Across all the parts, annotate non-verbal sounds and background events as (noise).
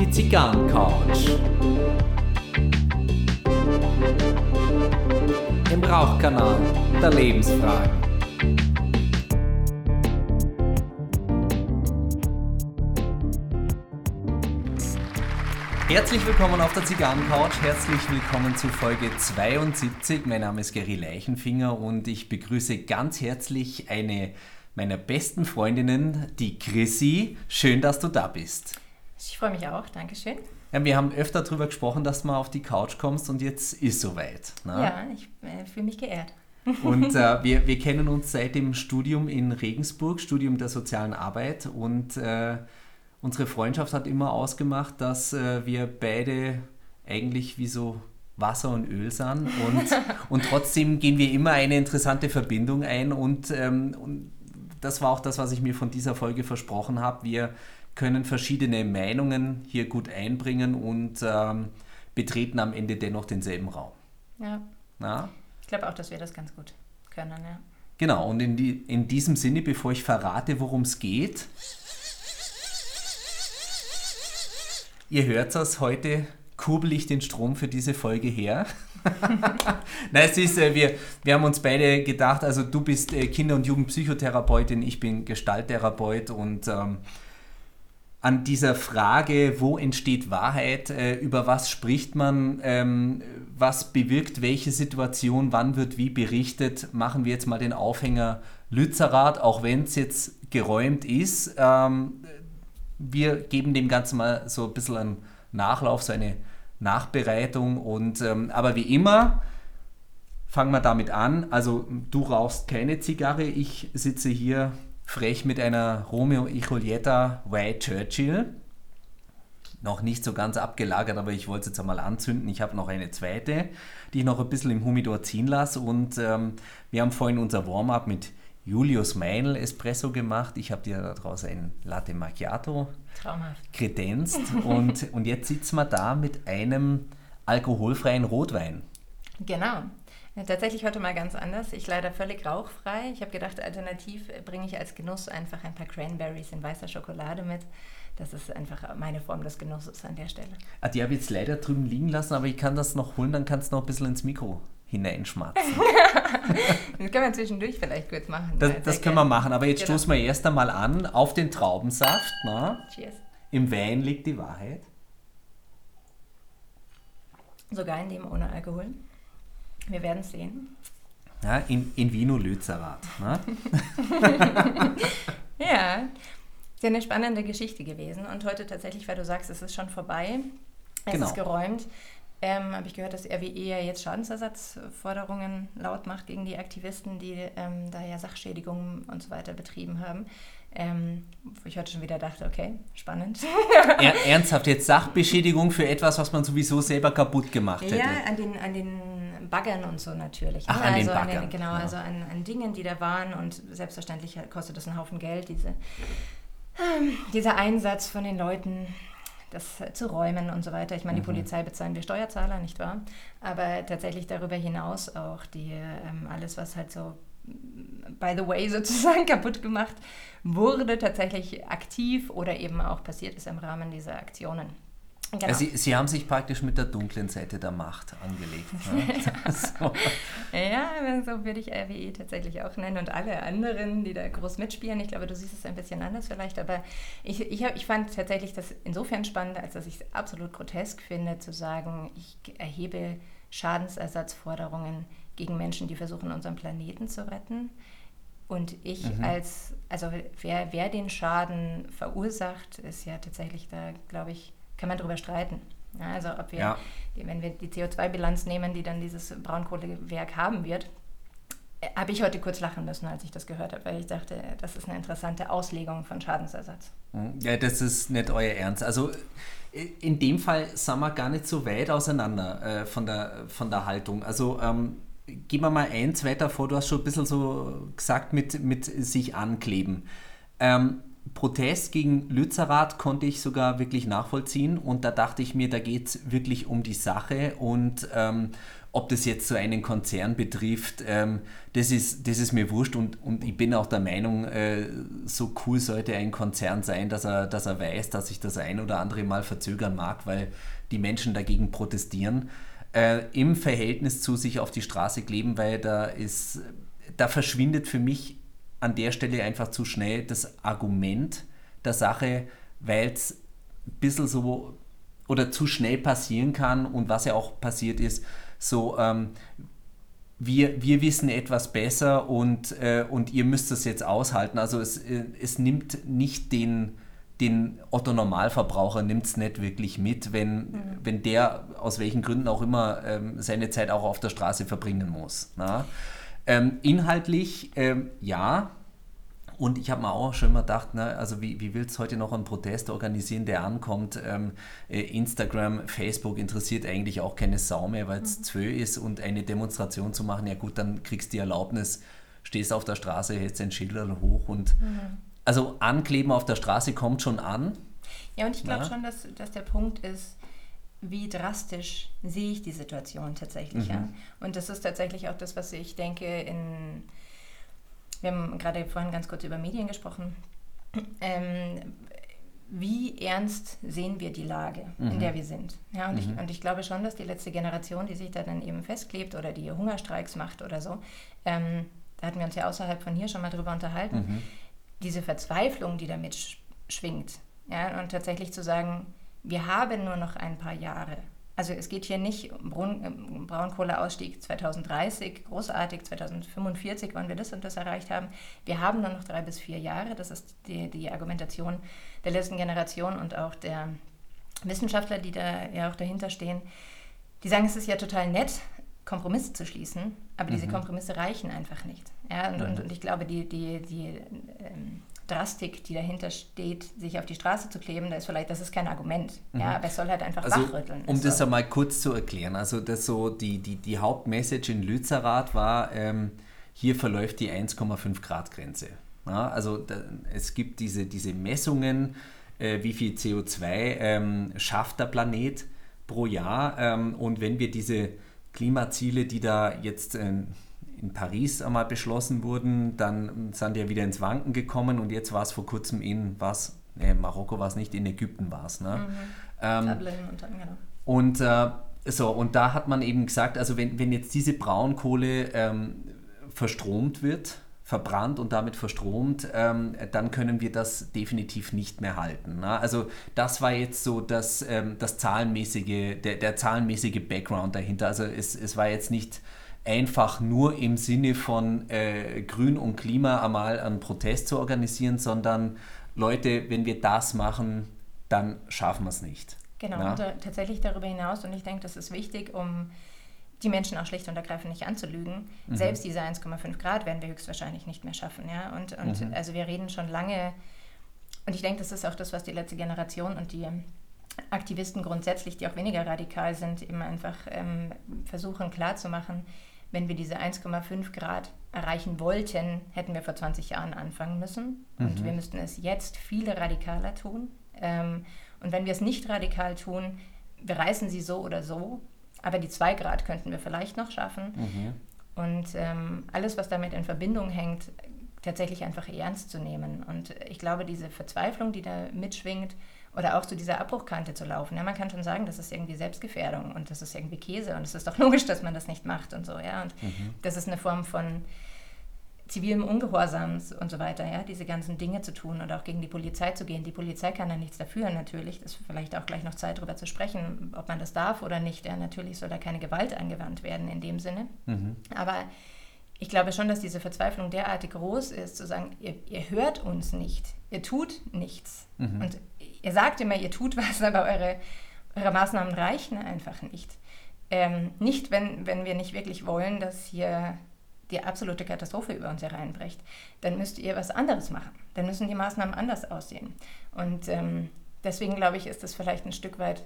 Die Zigarrencouch. Im Rauchkanal der Lebensfragen. Herzlich willkommen auf der Zigarrencouch. Herzlich willkommen zu Folge 72. Mein Name ist Gary Leichenfinger und ich begrüße ganz herzlich eine meiner besten Freundinnen, die Chrissy. Schön, dass du da bist. Ich freue mich auch, Dankeschön. Ja, wir haben öfter darüber gesprochen, dass du mal auf die Couch kommst und jetzt ist soweit. Ne? Ja, ich äh, fühle mich geehrt. Und äh, (laughs) wir, wir kennen uns seit dem Studium in Regensburg, Studium der sozialen Arbeit und äh, unsere Freundschaft hat immer ausgemacht, dass äh, wir beide eigentlich wie so Wasser und Öl sind und, (laughs) und trotzdem gehen wir immer eine interessante Verbindung ein und, ähm, und das war auch das, was ich mir von dieser Folge versprochen habe. Wir können verschiedene Meinungen hier gut einbringen und ähm, betreten am Ende dennoch denselben Raum. Ja. Na? Ich glaube auch, dass wir das ganz gut können, ja. Genau, und in, die, in diesem Sinne, bevor ich verrate, worum es geht, ihr hört es heute kurbel ich den Strom für diese Folge her. (laughs) Nein, es ist, äh, wir, wir haben uns beide gedacht, also du bist äh, Kinder- und Jugendpsychotherapeutin, ich bin Gestalttherapeut und ähm, an dieser Frage, wo entsteht Wahrheit, äh, über was spricht man, ähm, was bewirkt welche Situation, wann wird wie berichtet, machen wir jetzt mal den Aufhänger Lützerath, auch wenn es jetzt geräumt ist. Ähm, wir geben dem Ganzen mal so ein bisschen einen Nachlauf, so eine Nachbereitung. Und, ähm, aber wie immer, fangen wir damit an. Also du rauchst keine Zigarre, ich sitze hier frech mit einer Romeo y Julieta White Churchill. Noch nicht so ganz abgelagert, aber ich wollte es jetzt einmal anzünden. Ich habe noch eine zweite, die ich noch ein bisschen im Humidor ziehen lasse. Und ähm, wir haben vorhin unser Warm-up mit Julius Meinl Espresso gemacht. Ich habe dir daraus ein Latte Macchiato Traumhaft. kredenzt. (laughs) und, und jetzt sitzen wir da mit einem alkoholfreien Rotwein. Genau. Ja, tatsächlich heute mal ganz anders. Ich leider völlig rauchfrei. Ich habe gedacht, alternativ bringe ich als Genuss einfach ein paar Cranberries in weißer Schokolade mit. Das ist einfach meine Form des Genusses an der Stelle. Ah, die habe ich jetzt leider drüben liegen lassen, aber ich kann das noch holen, dann kannst du noch ein bisschen ins Mikro hineinschmatzen. (laughs) das können wir zwischendurch vielleicht kurz machen. Das, das können wir machen, aber jetzt genau. stoßen wir erst einmal an auf den Traubensaft. Na? Cheers. Im Wein liegt die Wahrheit. Sogar in dem ohne Alkohol. Wir werden es sehen. Ja, in, in Vino Lützerath. Ne? (laughs) ja, ist ja eine spannende Geschichte gewesen. Und heute tatsächlich, weil du sagst, es ist schon vorbei, es genau. ist geräumt, ähm, habe ich gehört, dass RWE ja jetzt Schadensersatzforderungen laut macht gegen die Aktivisten, die ähm, da ja Sachschädigungen und so weiter betrieben haben. Ähm, wo ich heute schon wieder dachte, okay, spannend. (laughs) Er, ernsthaft, jetzt Sachbeschädigung für etwas, was man sowieso selber kaputt gemacht hätte? Ja, an den, an den Baggern und so natürlich. Ach, ne? an also den Baggern. An den, genau, ja. also an, an Dingen, die da waren und selbstverständlich kostet das einen Haufen Geld, diese, ähm, dieser Einsatz von den Leuten, das zu räumen und so weiter. Ich meine, die mhm. Polizei bezahlen wir Steuerzahler, nicht wahr? Aber tatsächlich darüber hinaus auch die, ähm, alles, was halt so by the way (laughs) sozusagen kaputt gemacht wurde, tatsächlich aktiv oder eben auch passiert ist im Rahmen dieser Aktionen. Genau. Also Sie, Sie, haben sich praktisch mit der dunklen Seite der Macht angelegt. Ne? (laughs) (laughs) so. Ja, so würde ich RWE tatsächlich auch nennen und alle anderen, die da groß mitspielen. Ich glaube, du siehst es ein bisschen anders vielleicht, aber ich, ich, ich fand tatsächlich das insofern spannend, als dass ich es absolut grotesk finde, zu sagen, ich erhebe Schadensersatzforderungen gegen Menschen, die versuchen, unseren Planeten zu retten. Und ich mhm. als, also wer, wer den Schaden verursacht, ist ja tatsächlich da, glaube ich, kann man darüber streiten. Ja, also ob wir, ja. wenn wir die CO2-Bilanz nehmen, die dann dieses Braunkohlewerk haben wird, äh, habe ich heute kurz lachen müssen, als ich das gehört habe, weil ich dachte, das ist eine interessante Auslegung von Schadensersatz. Mhm. Ja, das ist nicht euer Ernst. Also äh, in dem Fall sind wir gar nicht so weit auseinander äh, von, der, von der Haltung. Also ähm, gehen wir mal eins weiter vor, du hast schon ein bisschen so gesagt mit, mit sich ankleben. Ähm, Protest gegen Lützerath konnte ich sogar wirklich nachvollziehen. Und da dachte ich mir, da geht es wirklich um die Sache. Und ähm, ob das jetzt so einen Konzern betrifft, ähm, das, ist, das ist mir wurscht. Und, und ich bin auch der Meinung, äh, so cool sollte ein Konzern sein, dass er, dass er weiß, dass sich das ein oder andere Mal verzögern mag, weil die Menschen dagegen protestieren. Äh, Im Verhältnis zu sich auf die Straße kleben, weil da ist, da verschwindet für mich an der Stelle einfach zu schnell das Argument der Sache, weil es ein bisschen so oder zu schnell passieren kann und was ja auch passiert ist, so ähm, wir, wir wissen etwas besser und, äh, und ihr müsst es jetzt aushalten. Also es, äh, es nimmt nicht den, den Otto Normalverbraucher nimmt es nicht wirklich mit, wenn, mhm. wenn der aus welchen Gründen auch immer ähm, seine Zeit auch auf der Straße verbringen muss. Na? Ähm, inhaltlich, ähm, ja. Und ich habe mir auch schon immer gedacht, ne, also wie, wie willst du heute noch einen Protest organisieren, der ankommt? Ähm, äh, Instagram, Facebook interessiert eigentlich auch keine Sau mehr, weil es mhm. zwö ist und eine Demonstration zu machen, ja gut, dann kriegst du die Erlaubnis, stehst auf der Straße, hältst ein Schild hoch und mhm. also Ankleben auf der Straße kommt schon an. Ja, und ich glaube schon, dass, dass der Punkt ist, wie drastisch sehe ich die Situation tatsächlich mhm. an. Und das ist tatsächlich auch das, was ich denke in, wir haben gerade vorhin ganz kurz über Medien gesprochen, ähm, wie ernst sehen wir die Lage, mhm. in der wir sind. Ja, und, mhm. ich, und ich glaube schon, dass die letzte Generation, die sich da dann eben festklebt oder die Hungerstreiks macht oder so, ähm, da hatten wir uns ja außerhalb von hier schon mal drüber unterhalten, mhm. diese Verzweiflung, die damit schwingt. Ja, und tatsächlich zu sagen, wir haben nur noch ein paar Jahre. Also es geht hier nicht um Braun Braunkohleausstieg 2030, großartig, 2045 wollen wir das und das erreicht haben. Wir haben nur noch drei bis vier Jahre. Das ist die, die Argumentation der letzten Generation und auch der Wissenschaftler, die da ja auch dahinter stehen. Die sagen, es ist ja total nett, Kompromisse zu schließen, aber mhm. diese Kompromisse reichen einfach nicht. Ja, und, mhm. und, und, ich glaube, die, die, die ähm, Drastik, die dahinter steht, sich auf die Straße zu kleben, das ist vielleicht, das ist kein Argument. Mhm. Ja, aber es soll halt einfach also, wachrütteln. Um das einmal kurz zu erklären, also das so die, die, die Hauptmessage in Lützerath war, ähm, hier verläuft die 1,5 Grad Grenze. Ja, also da, es gibt diese, diese Messungen, äh, wie viel CO2 ähm, schafft der Planet pro Jahr ähm, und wenn wir diese Klimaziele, die da jetzt äh, in Paris einmal beschlossen wurden, dann sind die ja wieder ins Wanken gekommen und jetzt war es vor kurzem in was, nee, Marokko war es nicht, in Ägypten war es. Ne? Mhm. Ähm, und, dann, genau. und äh, so, und da hat man eben gesagt, also wenn, wenn jetzt diese Braunkohle ähm, verstromt wird, verbrannt und damit verstromt, ähm, dann können wir das definitiv nicht mehr halten. Ne? Also das war jetzt so das, ähm, das zahlenmäßige, der, der zahlenmäßige Background dahinter. Also es, es war jetzt nicht einfach nur im Sinne von äh, Grün und Klima einmal einen Protest zu organisieren, sondern Leute, wenn wir das machen, dann schaffen wir es nicht. Genau, ja? und äh, tatsächlich darüber hinaus, und ich denke, das ist wichtig, um die Menschen auch schlicht und ergreifend nicht anzulügen. Mhm. Selbst diese 1,5 Grad werden wir höchstwahrscheinlich nicht mehr schaffen. Ja? Und, und mhm. also wir reden schon lange, und ich denke, das ist auch das, was die letzte Generation und die Aktivisten grundsätzlich, die auch weniger radikal sind, immer einfach ähm, versuchen klarzumachen, wenn wir diese 1,5 Grad erreichen wollten, hätten wir vor 20 Jahren anfangen müssen. Und mhm. wir müssten es jetzt viel radikaler tun. Ähm, und wenn wir es nicht radikal tun, wir reißen sie so oder so. Aber die 2 Grad könnten wir vielleicht noch schaffen. Mhm. Und ähm, alles, was damit in Verbindung hängt, tatsächlich einfach ernst zu nehmen. Und ich glaube, diese Verzweiflung, die da mitschwingt, oder auch zu dieser Abbruchkante zu laufen. Ja, man kann schon sagen, das ist irgendwie Selbstgefährdung und das ist irgendwie Käse und es ist doch logisch, dass man das nicht macht und so. Ja? Und mhm. das ist eine Form von zivilem Ungehorsam und so weiter, ja, diese ganzen Dinge zu tun und auch gegen die Polizei zu gehen. Die Polizei kann da nichts dafür, natürlich. Das ist vielleicht auch gleich noch Zeit, darüber zu sprechen, ob man das darf oder nicht. Ja, natürlich soll da keine Gewalt angewandt werden in dem Sinne. Mhm. Aber ich glaube schon, dass diese Verzweiflung derartig groß ist, zu sagen, ihr, ihr hört uns nicht, ihr tut nichts. Mhm. Und ihr sagt immer, ihr tut was, (laughs) aber eure, eure Maßnahmen reichen einfach nicht. Ähm, nicht, wenn, wenn wir nicht wirklich wollen, dass hier die absolute Katastrophe über uns hereinbricht, dann müsst ihr was anderes machen. Dann müssen die Maßnahmen anders aussehen. Und ähm, deswegen glaube ich, ist es vielleicht ein Stück weit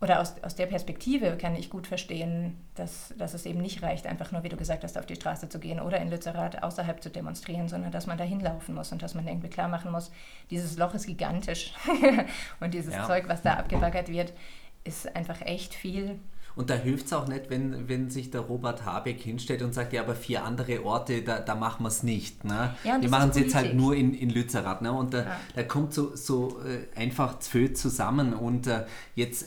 oder aus, aus der Perspektive kann ich gut verstehen, dass, dass es eben nicht reicht, einfach nur, wie du gesagt hast, auf die Straße zu gehen oder in Lützerath außerhalb zu demonstrieren, sondern dass man da hinlaufen muss und dass man irgendwie klar machen muss, dieses Loch ist gigantisch (laughs) und dieses ja. Zeug, was da abgebaggert wird, ist einfach echt viel. Und da hilft es auch nicht, wenn, wenn sich der Robert Habeck hinstellt und sagt, ja, aber vier andere Orte, da, da machen wir es nicht. Ne? Ja, die machen es jetzt halt nur in, in Lützerath. Ne? Und da, ja. da kommt so, so äh, einfach zwölf zusammen. Und äh, jetzt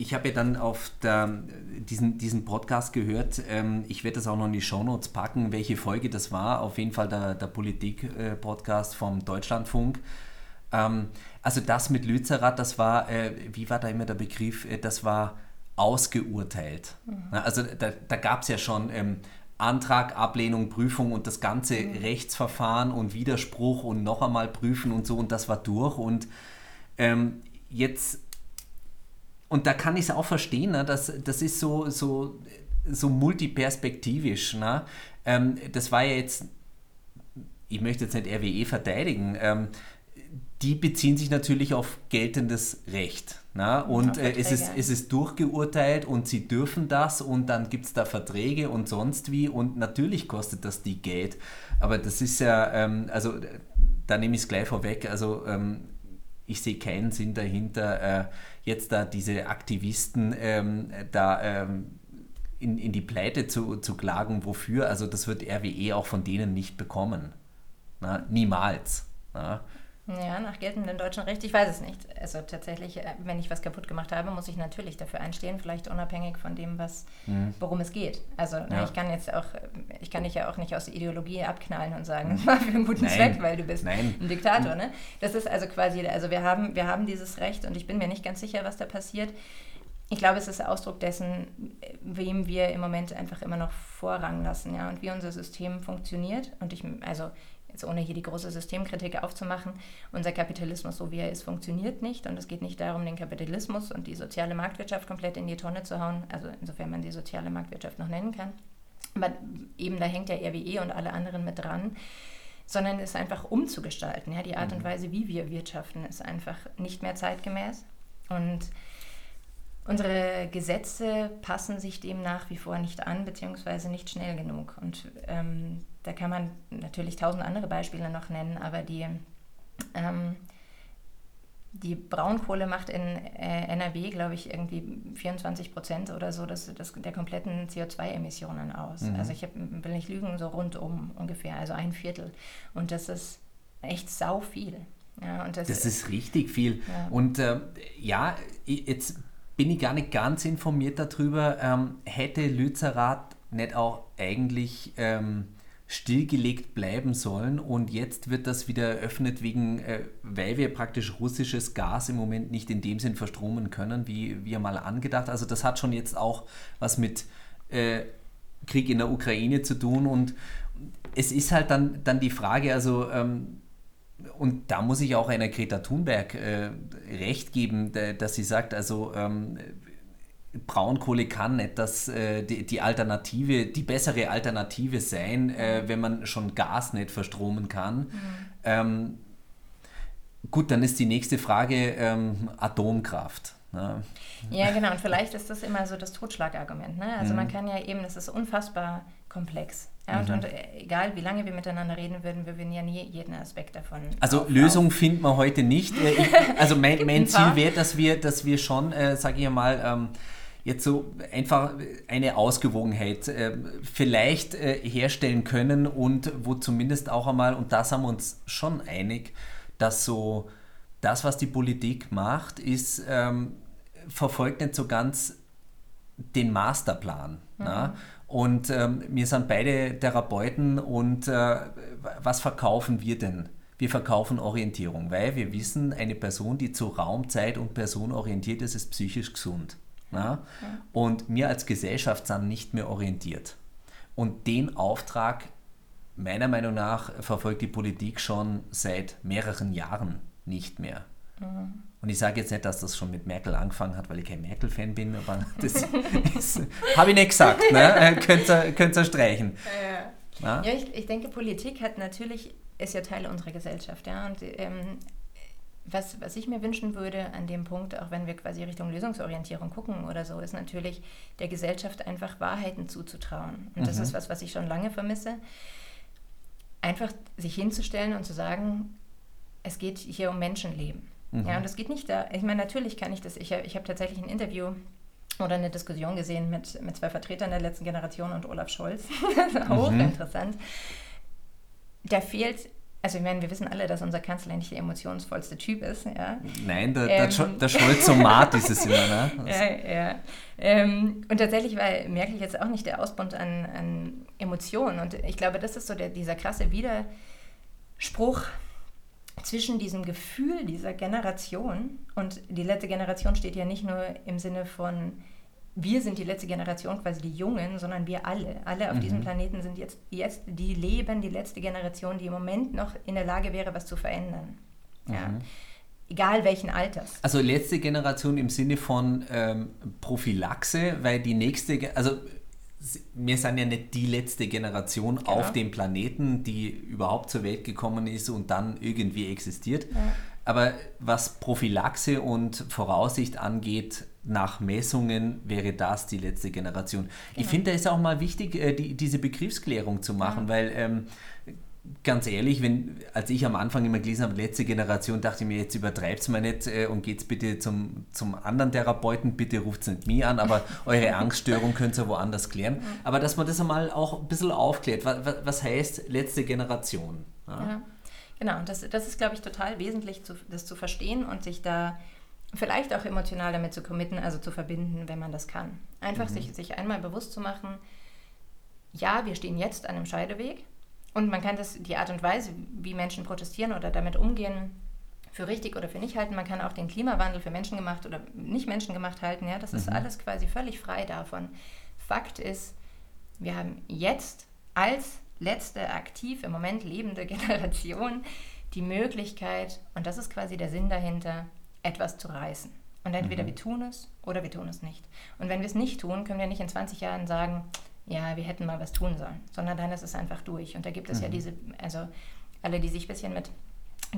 ich habe ja dann auf der, diesen, diesen Podcast gehört. Ähm, ich werde das auch noch in die Shownotes packen, welche Folge das war. Auf jeden Fall der, der Politik-Podcast vom Deutschlandfunk. Ähm, also das mit Lützerath, das war, äh, wie war da immer der Begriff? Äh, das war ausgeurteilt. Mhm. Also da, da gab es ja schon ähm, Antrag, Ablehnung, Prüfung und das ganze mhm. Rechtsverfahren und Widerspruch und noch einmal prüfen und so und das war durch. Und ähm, jetzt und da kann ich es auch verstehen, ne? das, das ist so, so, so multiperspektivisch. Ne? Ähm, das war ja jetzt, ich möchte jetzt nicht RWE verteidigen, ähm, die beziehen sich natürlich auf geltendes Recht. Na? Und äh, es, ist, es ist durchgeurteilt und sie dürfen das und dann gibt es da Verträge und sonst wie und natürlich kostet das die Geld. Aber das ist ja, ähm, also da nehme ich es gleich vorweg, also ähm, ich sehe keinen Sinn dahinter, äh, jetzt da diese Aktivisten ähm, da ähm, in, in die Pleite zu, zu klagen. Wofür? Also das wird RWE auch von denen nicht bekommen. Na, niemals. Na. Ja, nach geltendem deutschen Recht, ich weiß es nicht. Also tatsächlich, äh, wenn ich was kaputt gemacht habe, muss ich natürlich dafür einstehen, vielleicht unabhängig von dem, was, mhm. worum es geht. Also ja. ich kann jetzt auch, ich kann dich ja auch nicht aus der Ideologie abknallen und sagen, das (laughs) war für einen guten Nein. Zweck, weil du bist Nein. ein Diktator. Ne? Das ist also quasi, also wir haben, wir haben dieses Recht und ich bin mir nicht ganz sicher, was da passiert. Ich glaube, es ist Ausdruck dessen, wem wir im Moment einfach immer noch Vorrang lassen, ja, und wie unser System funktioniert. Und ich, also jetzt ohne hier die große Systemkritik aufzumachen, unser Kapitalismus, so wie er ist, funktioniert nicht. Und es geht nicht darum, den Kapitalismus und die soziale Marktwirtschaft komplett in die Tonne zu hauen, also insofern man die soziale Marktwirtschaft noch nennen kann. Aber eben da hängt ja RWE und alle anderen mit dran sondern es einfach umzugestalten. Ja, die Art und mhm. Weise, wie wir wirtschaften, ist einfach nicht mehr zeitgemäß. Und unsere Gesetze passen sich dem nach wie vor nicht an, beziehungsweise nicht schnell genug. Und ähm, da kann man natürlich tausend andere Beispiele noch nennen, aber die, ähm, die Braunkohle macht in äh, NRW, glaube ich, irgendwie 24 Prozent oder so das, das, der kompletten CO2-Emissionen aus. Mhm. Also ich hab, will nicht lügen, so rundum ungefähr, also ein Viertel. Und das ist echt sau viel. Ja, das, das, ist richtig viel. Ja. Und äh, ja, jetzt bin ich gar nicht ganz informiert darüber. Ähm, hätte Lützerath nicht auch eigentlich ähm, stillgelegt bleiben sollen und jetzt wird das wieder eröffnet, wegen, äh, weil wir praktisch russisches Gas im Moment nicht in dem Sinn verstromen können, wie wir mal angedacht. Also das hat schon jetzt auch was mit äh, Krieg in der Ukraine zu tun und es ist halt dann, dann die Frage, also ähm, und da muss ich auch einer Greta Thunberg äh, recht geben, dass sie sagt, also ähm, Braunkohle kann nicht das, äh, die, die, Alternative, die bessere Alternative sein, äh, wenn man schon Gas nicht verstromen kann. Mhm. Ähm, gut, dann ist die nächste Frage ähm, Atomkraft. Ne? Ja, genau. Und vielleicht ist das immer so das Totschlagargument. Ne? Also mhm. man kann ja eben, das ist unfassbar komplex. Ja, und, mhm. und, äh, egal, wie lange wir miteinander reden würden, wir würden ja nie jeden Aspekt davon. Also auf, Lösung finden wir heute nicht. Äh, ich, also (laughs) mein, mein Ziel wäre, dass wir, dass wir schon, äh, sage ich mal, ähm, jetzt so einfach eine Ausgewogenheit äh, vielleicht äh, herstellen können und wo zumindest auch einmal, und da sind wir uns schon einig, dass so das, was die Politik macht, ist, ähm, verfolgt nicht so ganz den Masterplan. Mhm. Na? Und ähm, wir sind beide Therapeuten und äh, was verkaufen wir denn? Wir verkaufen Orientierung, weil wir wissen, eine Person, die zu Raum, Zeit und Person orientiert ist, ist psychisch gesund. Ja? Und wir als Gesellschaft sind nicht mehr orientiert. Und den Auftrag, meiner Meinung nach, verfolgt die Politik schon seit mehreren Jahren nicht mehr. Mhm. Und ich sage jetzt nicht, dass das schon mit Merkel angefangen hat, weil ich kein Merkel-Fan bin, aber (laughs) das habe ich nicht gesagt. Ne? (laughs) Äh, könnt, ihr, könnt ihr streichen. Ja, ja ich, ich denke, Politik hat natürlich, ist ja Teil unserer Gesellschaft. Ja? Und ähm, was, was ich mir wünschen würde an dem Punkt, auch wenn wir quasi Richtung Lösungsorientierung gucken oder so, ist natürlich der Gesellschaft einfach Wahrheiten zuzutrauen. Und das mhm. ist was, was ich schon lange vermisse. Einfach sich hinzustellen und zu sagen, es geht hier um Menschenleben. Mhm. Ja, und es geht nicht da, ich meine, natürlich kann ich das, ich, ich habe tatsächlich ein Interview oder eine Diskussion gesehen mit, mit zwei Vertretern der letzten Generation und Olaf Scholz. das (laughs) auch mhm. interessant. Da fehlt also ich meine, wir wissen alle, dass unser Kanzler nicht der emotionsvollste Typ ist. Ja? Nein, der, ähm, der, der Scholzomat ist es immer. Ne? (laughs) ja, ja. Ähm, und tatsächlich war Merkel jetzt auch nicht der Ausbund an, an Emotionen. Und ich glaube, das ist so der, dieser krasse Widerspruch zwischen diesem Gefühl dieser Generation und die letzte Generation steht ja nicht nur im Sinne von wir sind die letzte Generation, quasi die Jungen, sondern wir alle. Alle auf mhm. diesem Planeten sind jetzt, jetzt die leben, die letzte Generation, die im Moment noch in der Lage wäre, was zu verändern. Mhm. Ja. Egal welchen Alters. Also letzte Generation im Sinne von ähm, Prophylaxe, weil die nächste, also wir sind ja nicht die letzte Generation genau. auf dem Planeten, die überhaupt zur Welt gekommen ist und dann irgendwie existiert. Ja. Aber was Prophylaxe und Voraussicht angeht, nach Messungen wäre das die letzte Generation. Genau. Ich finde, da ist auch mal wichtig, äh, die, diese Begriffsklärung zu machen, ja. weil ähm, ganz ehrlich, wenn, als ich am Anfang immer gelesen habe, letzte Generation, dachte ich mir, jetzt übertreibt es mal nicht äh, und geht bitte zum, zum anderen Therapeuten, bitte ruft es nicht mich an, aber (laughs) eure Angststörung könnt ihr woanders klären. Ja. Aber dass man das einmal auch ein bisschen aufklärt, was, was heißt letzte Generation? Ja. Genau, und das, das ist, glaube ich, total wesentlich, zu, das zu verstehen und sich da vielleicht auch emotional damit zu committen, also zu verbinden, wenn man das kann. Einfach mhm. sich, sich einmal bewusst zu machen, ja, wir stehen jetzt an einem Scheideweg und man kann das, die Art und Weise, wie Menschen protestieren oder damit umgehen, für richtig oder für nicht halten. Man kann auch den Klimawandel für Menschen gemacht oder nicht Menschen gemacht halten. Ja, das mhm. ist alles quasi völlig frei davon. Fakt ist, wir haben jetzt als letzte aktiv im Moment lebende (laughs) Generation die Möglichkeit, und das ist quasi der Sinn dahinter, etwas zu reißen. Und entweder mhm. wir tun es oder wir tun es nicht. Und wenn wir es nicht tun, können wir nicht in 20 Jahren sagen, ja, wir hätten mal was tun sollen, sondern dann ist es einfach durch. Und da gibt es mhm. ja diese, also alle, die sich ein bisschen mit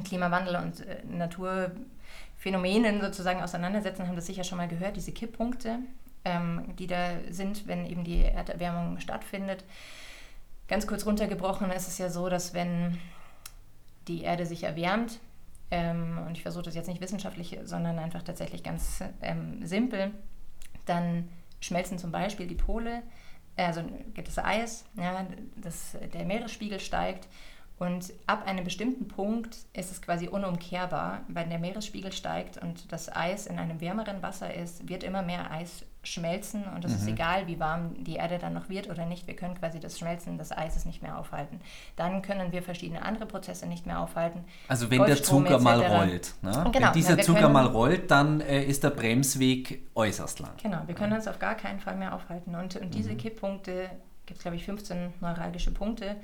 Klimawandel und äh, Naturphänomenen sozusagen auseinandersetzen, haben das sicher schon mal gehört, diese Kipppunkte, ähm, die da sind, wenn eben die Erderwärmung stattfindet. Ganz kurz runtergebrochen ist es ja so, dass wenn die Erde sich erwärmt, ähm, und ich versuche das jetzt nicht wissenschaftlich, sondern einfach tatsächlich ganz ähm, simpel, dann schmelzen zum Beispiel die Pole, also gibt es Eis, ja, das, der Meeresspiegel steigt und ab einem bestimmten Punkt ist es quasi unumkehrbar, wenn der Meeresspiegel steigt und das Eis in einem wärmeren Wasser ist, wird immer mehr Eis schmelzen und es mhm. ist egal, wie warm die Erde dann noch wird oder nicht. Wir können quasi das Schmelzen des Eises nicht mehr aufhalten. Dann können wir verschiedene andere Prozesse nicht mehr aufhalten. Also wenn der Zucker mal rollt. Ne? Genau, wenn dieser ja, Zucker können, mal rollt, dann äh, ist der Bremsweg äußerst lang. Genau, wir können uns auf gar keinen Fall mehr aufhalten. Und, und diese mhm. Kipppunkte, gibt es glaube ich 15 neuralgische Punkte,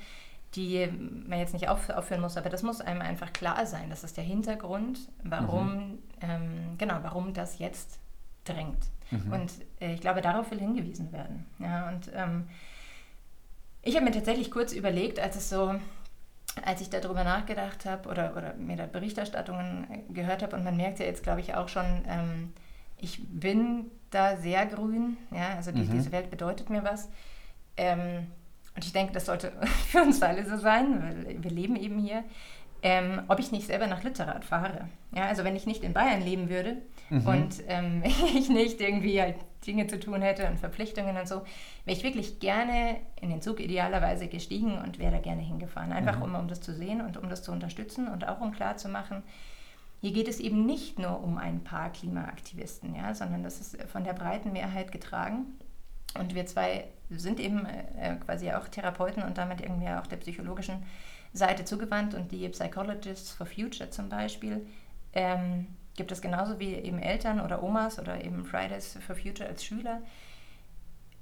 die man jetzt nicht auf, aufführen muss, aber das muss einem einfach klar sein. Das ist der Hintergrund, warum, mhm. ähm, genau, warum das jetzt drängt. Mhm. Und äh, ich glaube, darauf will hingewiesen werden. Ja, und ähm, ich habe mir tatsächlich kurz überlegt, als es so, als ich darüber nachgedacht habe oder, oder mir da Berichterstattungen gehört habe und man merkt ja jetzt, glaube ich, auch schon, ähm, ich bin da sehr grün, ja, also die, mhm. diese Welt bedeutet mir was. Ähm, und ich denke, das sollte (laughs) für uns alle so sein, weil wir leben eben hier, ähm, ob ich nicht selber nach Lützerath fahre. Ja, also wenn ich nicht in Bayern leben würde mhm. und ähm, (laughs) ich nicht irgendwie halt Dinge zu tun hätte und Verpflichtungen und so, wäre ich wirklich gerne in den Zug idealerweise gestiegen und wäre da gerne hingefahren. Einfach mhm. um, um das zu sehen und um das zu unterstützen und auch um klarzumachen, hier geht es eben nicht nur um ein paar Klimaaktivisten, ja, sondern das ist von der breiten Mehrheit getragen. Und wir zwei sind eben äh, quasi auch Therapeuten und damit irgendwie auch der psychologischen Seite zugewandt. Und die Psychologists for Future zum Beispiel ähm, gibt es genauso wie eben Eltern oder Omas oder eben Fridays for Future als Schüler.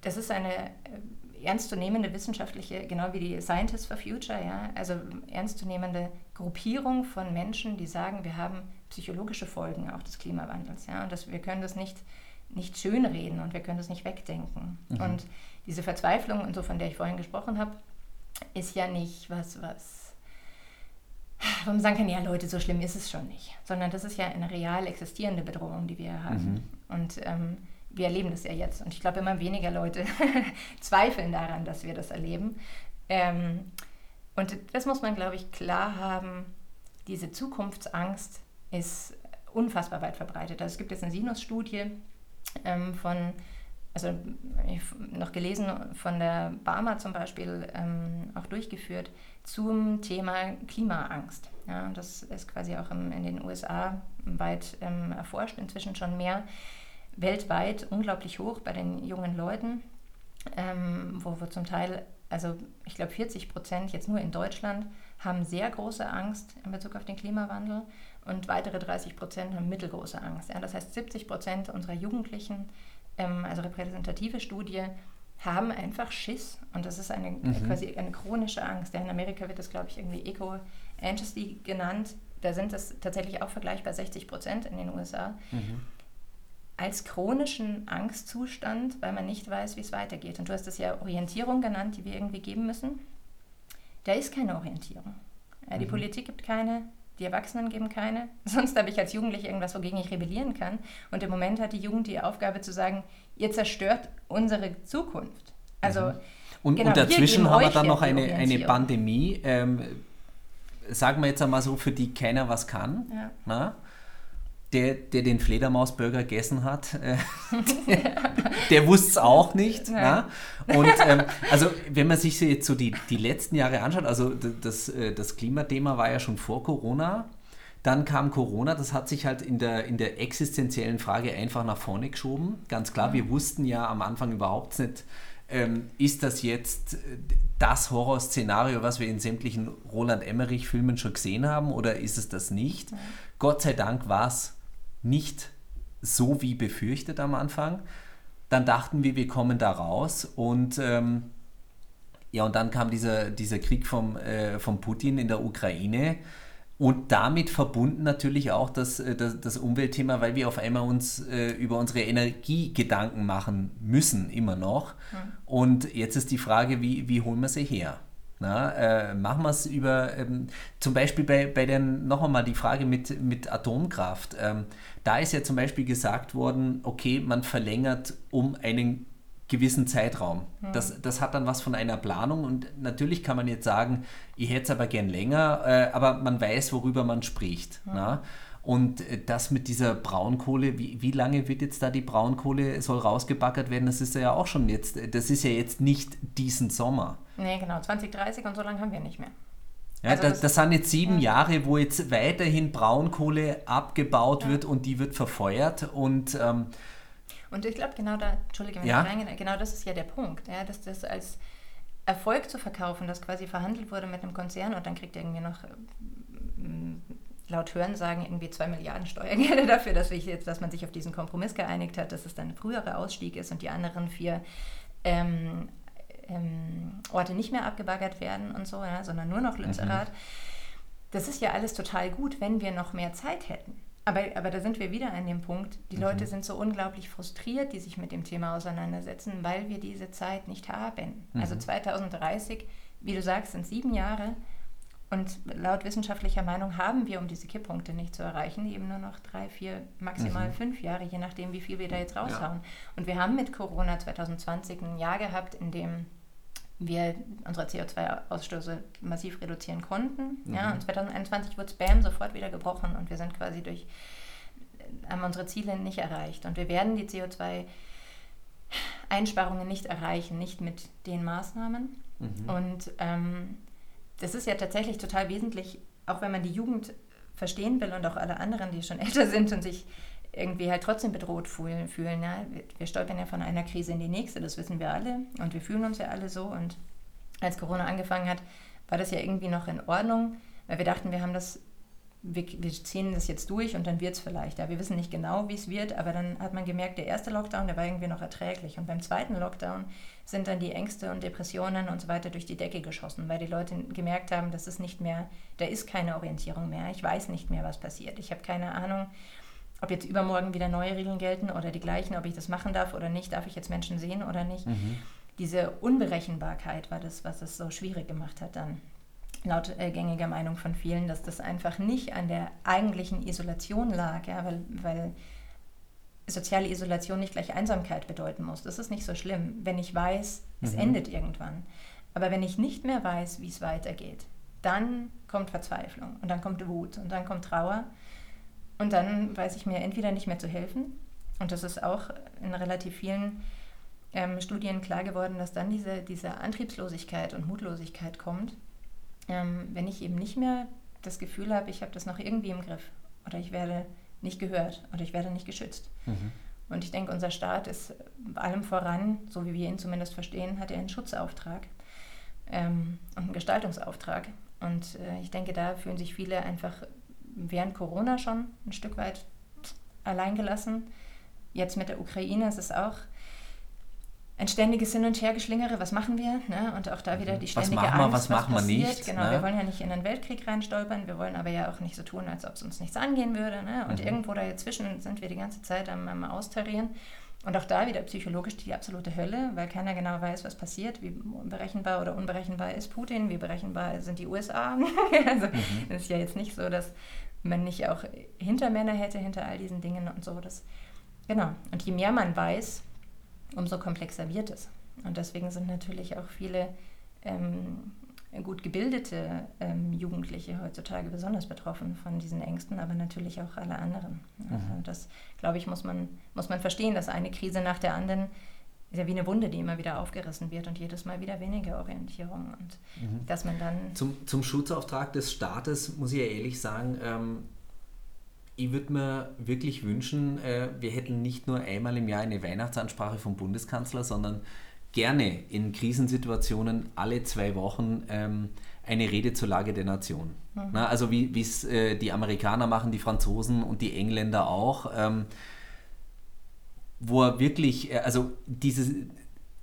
Das ist eine äh, ernstzunehmende wissenschaftliche, genau wie die Scientists for Future, ja, also ernstzunehmende Gruppierung von Menschen, die sagen, wir haben psychologische Folgen auch des Klimawandels, ja, und das, wir können das nicht nicht schönreden und wir können das nicht wegdenken. Mhm. Und diese Verzweiflung und so, von der ich vorhin gesprochen habe, ist ja nicht was, was, wo man sagen kann, ja Leute, so schlimm ist es schon nicht. Sondern das ist ja eine real existierende Bedrohung, die wir haben. Mhm. Und ähm, wir erleben das ja jetzt. Und ich glaube, immer weniger Leute (laughs) zweifeln daran, dass wir das erleben. Ähm, und das muss man, glaube ich, klar haben. Diese Zukunftsangst ist unfassbar weit verbreitet. Also es gibt jetzt eine Sinus-Studie ähm, von, also noch gelesen, von der Barmer zum Beispiel ähm, auch durchgeführt zum Thema Klimaangst. Ja, das ist quasi auch im, in den USA weit ähm, erforscht, inzwischen schon mehr weltweit unglaublich hoch bei den jungen Leuten, ähm, wo wir zum Teil, also ich glaube 40 Prozent jetzt nur in Deutschland, haben sehr große Angst in Bezug auf den Klimawandel und weitere 30 Prozent haben mittelgroße Angst. Ja, das heißt, 70 Prozent unserer Jugendlichen, ähm, also repräsentative Studie, haben einfach Schiss und das ist eine, mhm. quasi eine chronische Angst. Ja, in Amerika wird das, glaube ich, irgendwie Eco-Anxiety genannt. Da sind das tatsächlich auch vergleichbar 60 Prozent in den USA. Mhm als chronischen Angstzustand, weil man nicht weiß, wie es weitergeht. Und du hast es ja Orientierung genannt, die wir irgendwie geben müssen. Da ist keine Orientierung. Die mhm. Politik gibt keine, die Erwachsenen geben keine. (laughs) Sonst habe ich als Jugendliche irgendwas, wogegen ich rebellieren kann. Und im Moment hat die Jugend die Aufgabe zu sagen, ihr zerstört unsere Zukunft. Also mhm. und, genau, und dazwischen haben wir dann noch eine, eine Pandemie, ähm, sagen wir jetzt einmal so, für die keiner was kann. Ja. Na? Der, der den Fledermausburger gegessen hat, äh, (laughs) der, der wusste es auch nicht. Ja. Und ähm, also wenn man sich jetzt so die, die letzten Jahre anschaut, also das, äh, das Klimathema war ja schon vor Corona. Dann kam Corona, das hat sich halt in der, in der existenziellen Frage einfach nach vorne geschoben. Ganz klar, wir wussten ja am Anfang überhaupt nicht, ähm, ist das jetzt äh, das Horrorszenario, was wir in sämtlichen Roland Emmerich-Filmen schon gesehen haben, oder ist es das nicht? Ja. Gott sei Dank war es nicht so wie befürchtet am Anfang. Dann dachten wir, wir kommen da raus und ähm, ja, und dann kam dieser, dieser Krieg vom, äh, vom Putin in der Ukraine und damit verbunden natürlich auch das, äh, das, das Umweltthema, weil wir auf einmal uns äh, über unsere Energie Gedanken machen müssen, immer noch. Mhm. Und jetzt ist die Frage, wie, wie holen wir sie her? Na, äh, machen wir es über, ähm, zum Beispiel bei, bei den, noch einmal die Frage mit, mit Atomkraft. Ähm, da ist ja zum Beispiel gesagt worden, okay, man verlängert um einen gewissen Zeitraum. Mhm. Das, das hat dann was von einer Planung und natürlich kann man jetzt sagen, ich hätte es aber gern länger, äh, aber man weiß, worüber man spricht. Na? Und äh, das mit dieser Braunkohle, wie, wie lange wird jetzt da die Braunkohle, soll rausgebackert werden? Das ist ja auch schon jetzt, das ist ja jetzt nicht diesen Sommer. Nee, genau, 2030 und so lange haben wir nicht mehr. Ja, also das, das, sind jetzt sieben ja. Jahre, wo jetzt weiterhin Braunkohle abgebaut ja. wird und die wird verfeuert und ähm, und ich glaube, genau da, Entschuldige, wenn ja. ich reingehe, genau das ist ja der Punkt, ja, dass das als Erfolg zu verkaufen, das quasi verhandelt wurde mit einem Konzern und dann kriegt er irgendwie noch ähm, laut Hörensagen irgendwie zwei Milliarden Steuergelder (laughs) dafür, dass, ich jetzt, dass man sich auf diesen Kompromiss geeinigt hat, dass es dann ein früherer Ausstieg ist und die anderen vier ähm, ähm, Orte nicht mehr abgebaggert werden und so, ja, sondern nur noch Lünzerath. Mhm. Das ist ja alles total gut, wenn wir noch mehr Zeit hätten. Aber, aber da sind wir wieder an dem Punkt, die mhm. Leute sind so unglaublich frustriert, die sich mit dem Thema auseinandersetzen, weil wir diese Zeit nicht haben. Also mhm. Also 2030, wie du sagst, sind sieben Jahre. Und laut wissenschaftlicher Meinung haben wir, um diese Kipppunkte nicht zu erreichen, eben nur noch drei, vier, maximal mhm. fünf Jahre, je nachdem, wie viel wir da jetzt raushauen. Ja. Und wir haben mit Corona 2020 ein Jahr gehabt, in dem wir unsere CO2-Ausstoße massiv reduzieren konnten. Mhm. Ja, und 2021 wurde Spam sofort wieder gebrochen und wir sind quasi durch, haben unsere Ziele nicht erreicht. Und wir werden die CO2-Einsparungen nicht erreichen, nicht mit den Maßnahmen. Mhm. Und ähm, das ist ja tatsächlich total wesentlich, auch wenn man die Jugend verstehen will und auch alle anderen, die schon (laughs) älter sind und sich irgendwie halt trotzdem bedroht fühlen. fühlen ja. Wir stolpern ja von einer Krise in die nächste, das wissen wir alle und wir fühlen uns ja alle so. Und als Corona angefangen hat, war das ja irgendwie noch in Ordnung, weil wir dachten, wir haben das, wir, wir ziehen das jetzt durch und dann wird es vielleicht. Ja. Wir wissen nicht genau, wie es wird, aber dann hat man gemerkt, der erste Lockdown, der war irgendwie noch erträglich. Und beim zweiten Lockdown sind dann die Ängste und Depressionen und so weiter durch die Decke geschossen, weil die Leute gemerkt haben, das ist nicht mehr, da ist keine Orientierung mehr. Ich weiß nicht mehr, was passiert. Ich habe keine Ahnung, ob jetzt übermorgen wieder neue Regeln gelten oder die gleichen, ob ich das machen darf oder nicht, darf ich jetzt Menschen sehen oder nicht. Mhm. Diese Unberechenbarkeit war das, was es so schwierig gemacht hat dann. laut äh, gängiger Meinung von vielen, dass das einfach nicht an der eigentlichen Isolation lag, ja, weil, weil soziale Isolation nicht gleich Einsamkeit bedeuten muss. Das ist nicht so schlimm, wenn ich weiß, es mhm. endet irgendwann. Aber wenn ich nicht mehr weiß, wie es weitergeht, dann kommt Verzweiflung und dann kommt Wut und dann kommt Trauer und dann weiß ich mir entweder nicht mehr zu helfen und das ist auch in relativ vielen ähm, Studien klar geworden, dass dann diese, diese Antriebslosigkeit und Mutlosigkeit kommt, ähm, wenn ich eben nicht mehr das Gefühl habe, ich habe das noch irgendwie im Griff oder ich werde nicht gehört oder ich werde nicht geschützt. Mhm. Und ich denke, unser Staat ist allem voran, so wie wir ihn zumindest verstehen, hat er einen Schutzauftrag ähm, und einen Gestaltungsauftrag. Und äh, ich denke, da fühlen sich viele einfach während Corona schon ein Stück weit alleingelassen. Jetzt mit der Ukraine ist es auch ein ständiges Hin- und Hergeschlingere, was machen wir? Ne? Und auch da wieder die ständige was machen wir, Angst, was, machen was wir nicht? Genau, ne? wir wollen ja nicht in einen Weltkrieg reinstolpern, wir wollen aber ja auch nicht so tun, als ob es uns nichts angehen würde. Ne? Und mhm. irgendwo dazwischen sind wir die ganze Zeit am, am Austarieren. Und auch da wieder psychologisch die absolute Hölle, weil keiner genau weiß, was passiert, wie berechenbar oder unberechenbar ist Putin, wie berechenbar sind die USA. (laughs) also mhm. ist ja jetzt nicht so, dass man nicht auch Hintermänner hätte hinter all diesen Dingen und so. Das, genau. Und je mehr man weiß, umso komplexer wird es. Und deswegen sind natürlich auch viele ähm, gut gebildete ähm, Jugendliche heutzutage besonders betroffen von diesen Ängsten, aber natürlich auch alle anderen. Also mhm. das, glaube ich, muss man, muss man verstehen, dass eine Krise nach der anderen ist ja wie eine Wunde, die immer wieder aufgerissen wird und jedes Mal wieder weniger Orientierung. Und mhm. dass man dann. Zum, zum Schutzauftrag des Staates muss ich ja ehrlich sagen, ähm, ich würde mir wirklich wünschen, äh, wir hätten nicht nur einmal im Jahr eine Weihnachtsansprache vom Bundeskanzler, sondern gerne in Krisensituationen alle zwei Wochen ähm, eine Rede zur Lage der Nation. Mhm. Na, also wie es äh, die Amerikaner machen, die Franzosen und die Engländer auch, ähm, wo er wirklich, äh, also dieses,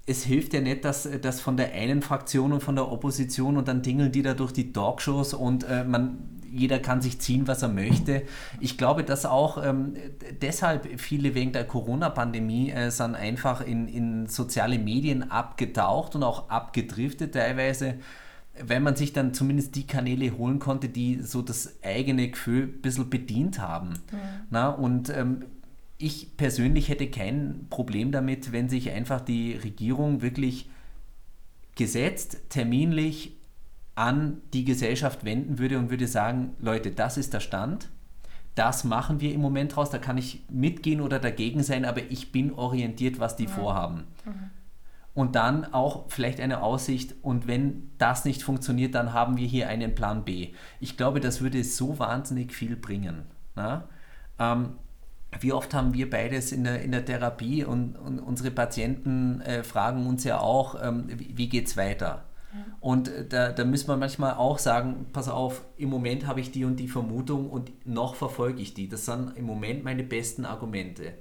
es hilft ja nicht, dass das von der einen Fraktion und von der Opposition und dann dingeln die da durch die Talkshows und äh, man jeder kann sich ziehen, was er möchte. Ich glaube, dass auch ähm, deshalb viele wegen der Corona-Pandemie äh, sind einfach in, in soziale Medien abgetaucht und auch abgedriftet teilweise weil man sich dann zumindest die Kanäle holen konnte, die so das eigene Gefühl ein bisschen bedient haben. Ja. Na, und ähm, ich persönlich hätte kein Problem damit, wenn sich einfach die Regierung wirklich gesetzt, terminlich an die Gesellschaft wenden würde und würde sagen, Leute, das ist der Stand, das machen wir im Moment raus, da kann ich mitgehen oder dagegen sein, aber ich bin orientiert, was die mhm. vorhaben. Mhm. Und dann auch vielleicht eine Aussicht, und wenn das nicht funktioniert, dann haben wir hier einen Plan B. Ich glaube, das würde so wahnsinnig viel bringen. Ähm, wie oft haben wir beides in der, in der Therapie und, und unsere Patienten äh, fragen uns ja auch, ähm, wie, wie geht es weiter? Und äh, da, da müssen wir manchmal auch sagen, pass auf, im Moment habe ich die und die Vermutung und noch verfolge ich die. Das sind im Moment meine besten Argumente.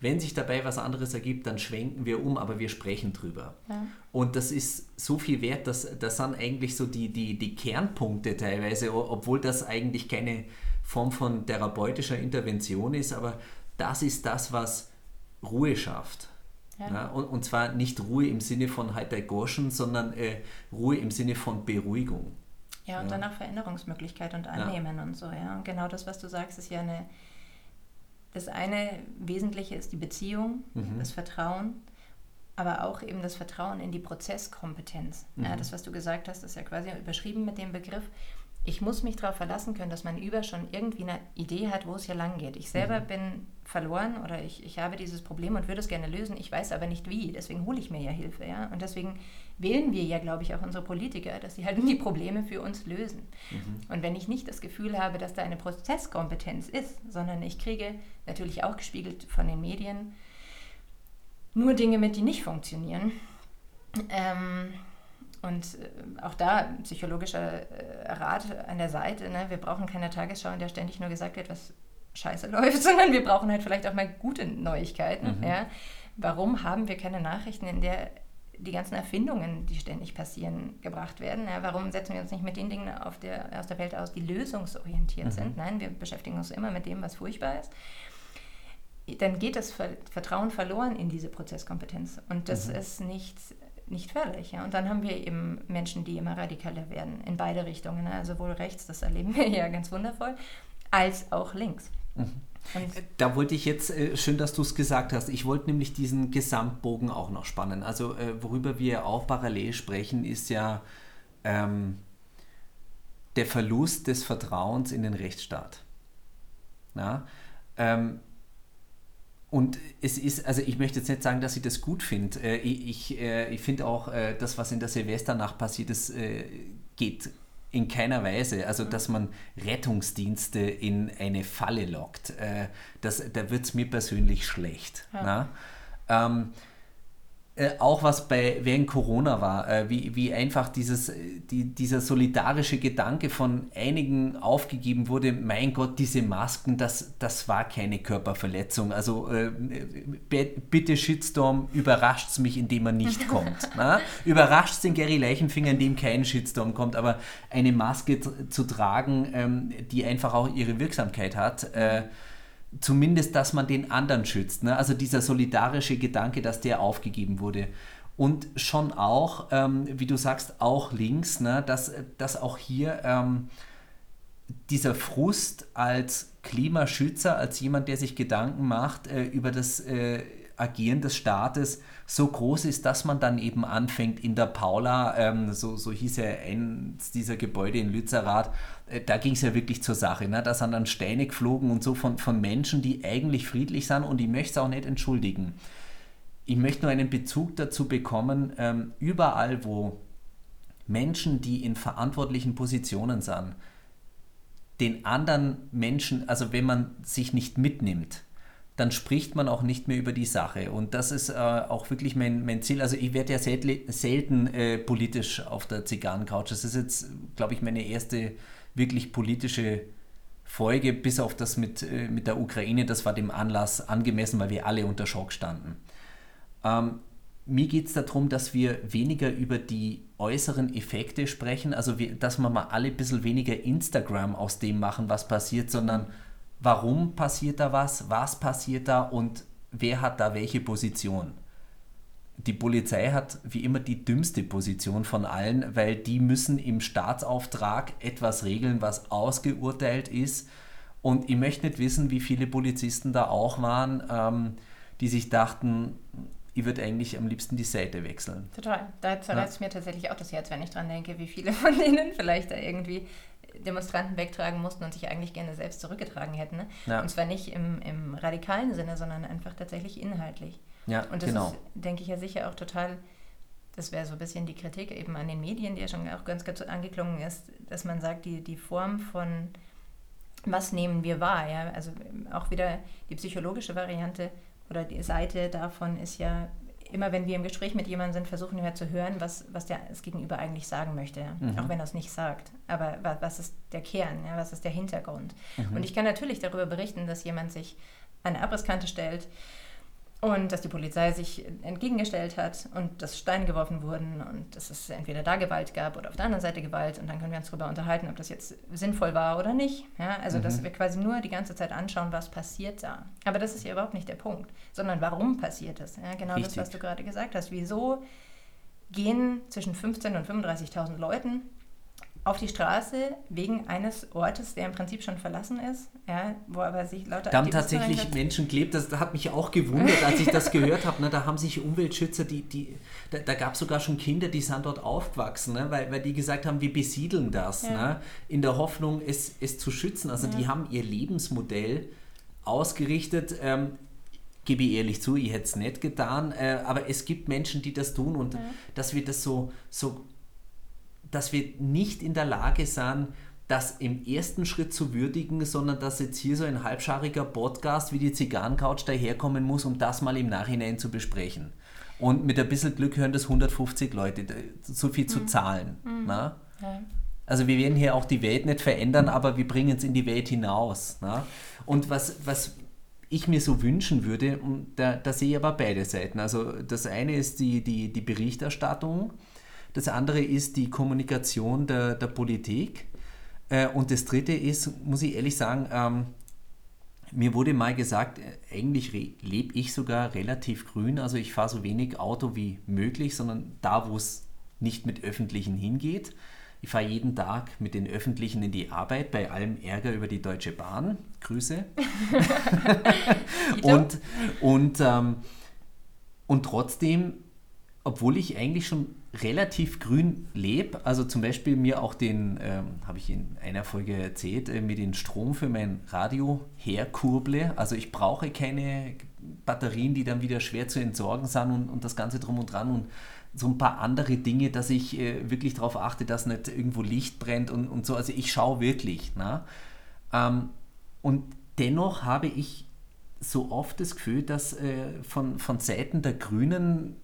Wenn sich dabei was anderes ergibt, dann schwenken wir um, aber wir sprechen drüber. Ja. Und das ist so viel wert, dass das sind eigentlich so die, die, die Kernpunkte teilweise, obwohl das eigentlich keine Form von therapeutischer Intervention ist, aber das ist das, was Ruhe schafft. Ja. Ja, und, und zwar nicht Ruhe im Sinne von Heitergorschen, sondern äh, Ruhe im Sinne von Beruhigung. Ja, und ja. danach Veränderungsmöglichkeit und Annehmen und so, ja. Und genau das, was du sagst, ist ja eine. Das eine Wesentliche ist die Beziehung, mhm. das Vertrauen, aber auch eben das Vertrauen in die Prozesskompetenz. Mhm. Ja, das, was du gesagt hast, ist ja quasi überschrieben mit dem Begriff ich muss mich darauf verlassen können, dass mein Über schon irgendwie eine Idee hat, wo es hier lang geht. Ich selber mhm. bin verloren oder ich, ich habe dieses Problem und würde es gerne lösen, ich weiß aber nicht wie, deswegen hole ich mir ja Hilfe. Ja? Und deswegen wählen wir ja, glaube ich, auch unsere Politiker, dass sie halt (laughs) die Probleme für uns lösen. Mhm. Und wenn ich nicht das Gefühl habe, dass da eine Prozesskompetenz ist, sondern ich kriege natürlich auch gespiegelt von den Medien nur Dinge mit, die nicht funktionieren, ähm, und äh, auch da psychologischer äh, Rat an der Seite. Ne? Wir brauchen keine Tagesschau, in der ständig nur gesagt wird, was scheiße (laughs) läuft, sondern wir brauchen halt vielleicht auch mal gute Neuigkeiten. Mhm. Ja? Warum haben wir keine Nachrichten, in der die ganzen Erfindungen, die ständig passieren, gebracht werden? Ja? Warum setzen wir uns nicht mit den Dingen auf der, aus der Welt aus, die lösungsorientiert mhm. sind? Nein, wir beschäftigen uns immer mit dem, was furchtbar ist dann geht das Vertrauen verloren in diese Prozesskompetenz. Und das mhm. ist nicht nicht völlig. Ja. Und dann haben wir eben Menschen, die immer radikaler werden, in beide Richtungen. Ne? Also sowohl rechts, das erleben wir (laughs) ja ganz wundervoll, als auch links. Mhm. Da wollte ich jetzt, äh, schön, dass du es gesagt hast, ich wollte nämlich diesen Gesamtbogen auch noch spannen. Also äh, worüber wir auch parallel sprechen, ist ja ähm, der Verlust des Vertrauens in den Rechtsstaat. Ja? Ähm, und es ist, also ich möchte jetzt nicht sagen, dass ich das gut finde. Äh, ich ich, äh, ich finde auch, äh, das, was in der Silvesternacht passiert ist, geht in keiner Weise. Also, dass man Rettungsdienste in eine Falle lockt, das, da wird es mir persönlich schlecht. Ja. Ähm, äh, auch was bei während Corona war, äh, wie, wie einfach dieses, die, dieser solidarische Gedanke von einigen aufgegeben wurde, mein Gott, diese Masken, das, das war keine Körperverletzung. Also äh, bitte Shitstorm, überrascht es mich, indem er nicht (laughs) kommt. Überrascht den Gary Leichenfinger, indem kein Shitstorm kommt, aber eine Maske zu tragen, ähm, die einfach auch ihre Wirksamkeit hat, äh, zumindest, dass man den anderen schützt. Ne? Also dieser solidarische Gedanke, dass der aufgegeben wurde. Und schon auch, ähm, wie du sagst, auch links, ne? dass, dass auch hier ähm, dieser Frust als Klimaschützer, als jemand, der sich Gedanken macht äh, über das äh, Agieren des Staates, so groß ist, dass man dann eben anfängt in der Paula, ähm, so, so hieß ja eins dieser Gebäude in Lützerath, äh, da ging es ja wirklich zur Sache. Ne? Da sind dann Steine geflogen und so von, von Menschen, die eigentlich friedlich sind und ich möchte es auch nicht entschuldigen. Ich möchte nur einen Bezug dazu bekommen, ähm, überall wo Menschen, die in verantwortlichen Positionen sind, den anderen Menschen, also wenn man sich nicht mitnimmt, dann spricht man auch nicht mehr über die Sache. Und das ist äh, auch wirklich mein, mein Ziel. Also ich werde ja selten, selten äh, politisch auf der Zigarrencouch. Das ist jetzt, glaube ich, meine erste wirklich politische Folge, bis auf das mit, äh, mit der Ukraine. Das war dem Anlass angemessen, weil wir alle unter Schock standen. Ähm, mir geht es darum, dass wir weniger über die äußeren Effekte sprechen, also wir, dass wir mal alle ein bisschen weniger Instagram aus dem machen, was passiert, sondern warum passiert da was, was passiert da und wer hat da welche Position. Die Polizei hat wie immer die dümmste Position von allen, weil die müssen im Staatsauftrag etwas regeln, was ausgeurteilt ist. Und ich möchte nicht wissen, wie viele Polizisten da auch waren, ähm, die sich dachten, ich würde eigentlich am liebsten die Seite wechseln. Total. Da zerreißt ja. mir tatsächlich auch das Herz, wenn ich dran denke, wie viele von denen (laughs) vielleicht da irgendwie Demonstranten wegtragen mussten und sich eigentlich gerne selbst zurückgetragen hätten. Ne? Ja. Und zwar nicht im, im radikalen Sinne, sondern einfach tatsächlich inhaltlich. Ja, und das genau. ist, denke ich, ja sicher auch total, das wäre so ein bisschen die Kritik eben an den Medien, die ja schon auch ganz, ganz angeklungen ist, dass man sagt, die, die Form von was nehmen wir wahr, ja, also auch wieder die psychologische Variante oder die Seite davon ist ja, immer wenn wir im Gespräch mit jemandem sind, versuchen wir zu hören, was, was der das Gegenüber eigentlich sagen möchte, mhm. auch wenn er es nicht sagt. Aber was, ist der Kern, ja, was ist der Hintergrund? Mhm. Und ich kann natürlich darüber berichten, dass jemand sich an eine Abrisskante stellt und dass die Polizei sich entgegengestellt hat und dass Steine geworfen wurden und dass es entweder da Gewalt gab oder auf der anderen Seite Gewalt. Und dann können wir uns darüber unterhalten, ob das jetzt sinnvoll war oder nicht. Ja, also, mhm. dass wir quasi nur die ganze Zeit anschauen, was passiert da. Aber das ist ja überhaupt nicht der Punkt, sondern warum passiert es. Ja, genau Richtig. das, was du gerade gesagt hast. Wieso gehen zwischen 15.000 und 35.000 Leuten auf die Straße wegen eines Ortes, der im Prinzip schon verlassen ist, ja, wo aber sich lauter Da haben tatsächlich Menschen gelebt, das hat mich auch gewundert, als ich das (laughs) gehört habe. Ne, da haben sich Umweltschützer, die, die, da, da gab es sogar schon Kinder, die sind dort aufgewachsen, ne, weil, weil die gesagt haben, wir besiedeln das, ja. ne, in der Hoffnung, es, es zu schützen. Also ja. die haben ihr Lebensmodell ausgerichtet. Ähm, gebe ich ehrlich zu, ich hätte es nicht getan, äh, aber es gibt Menschen, die das tun und dass wir das so, so dass wir nicht in der Lage sind, das im ersten Schritt zu würdigen, sondern dass jetzt hier so ein halbschariger Podcast wie die Zigarrencouch daherkommen muss, um das mal im Nachhinein zu besprechen. Und mit ein bisschen Glück hören das 150 Leute, so viel zu mhm. zahlen. Mhm. Na? Ja. Also wir werden hier auch die Welt nicht verändern, aber wir bringen es in die Welt hinaus. Na? Und was, was ich mir so wünschen würde, da, da sehe ich aber beide Seiten. Also das eine ist die, die, die Berichterstattung, das andere ist die Kommunikation der, der Politik. Äh, und das dritte ist, muss ich ehrlich sagen, ähm, mir wurde mal gesagt, eigentlich lebe ich sogar relativ grün. Also ich fahre so wenig Auto wie möglich, sondern da, wo es nicht mit öffentlichen hingeht. Ich fahre jeden Tag mit den Öffentlichen in die Arbeit, bei allem Ärger über die Deutsche Bahn. Grüße. (laughs) und, und, ähm, und trotzdem, obwohl ich eigentlich schon relativ grün lebe, also zum Beispiel mir auch den, ähm, habe ich in einer Folge erzählt, äh, mir den Strom für mein Radio herkurble. Also ich brauche keine Batterien, die dann wieder schwer zu entsorgen sind und, und das Ganze drum und dran und so ein paar andere Dinge, dass ich äh, wirklich darauf achte, dass nicht irgendwo Licht brennt und, und so. Also ich schaue wirklich. Na? Ähm, und dennoch habe ich so oft das Gefühl, dass äh, von, von Seiten der Grünen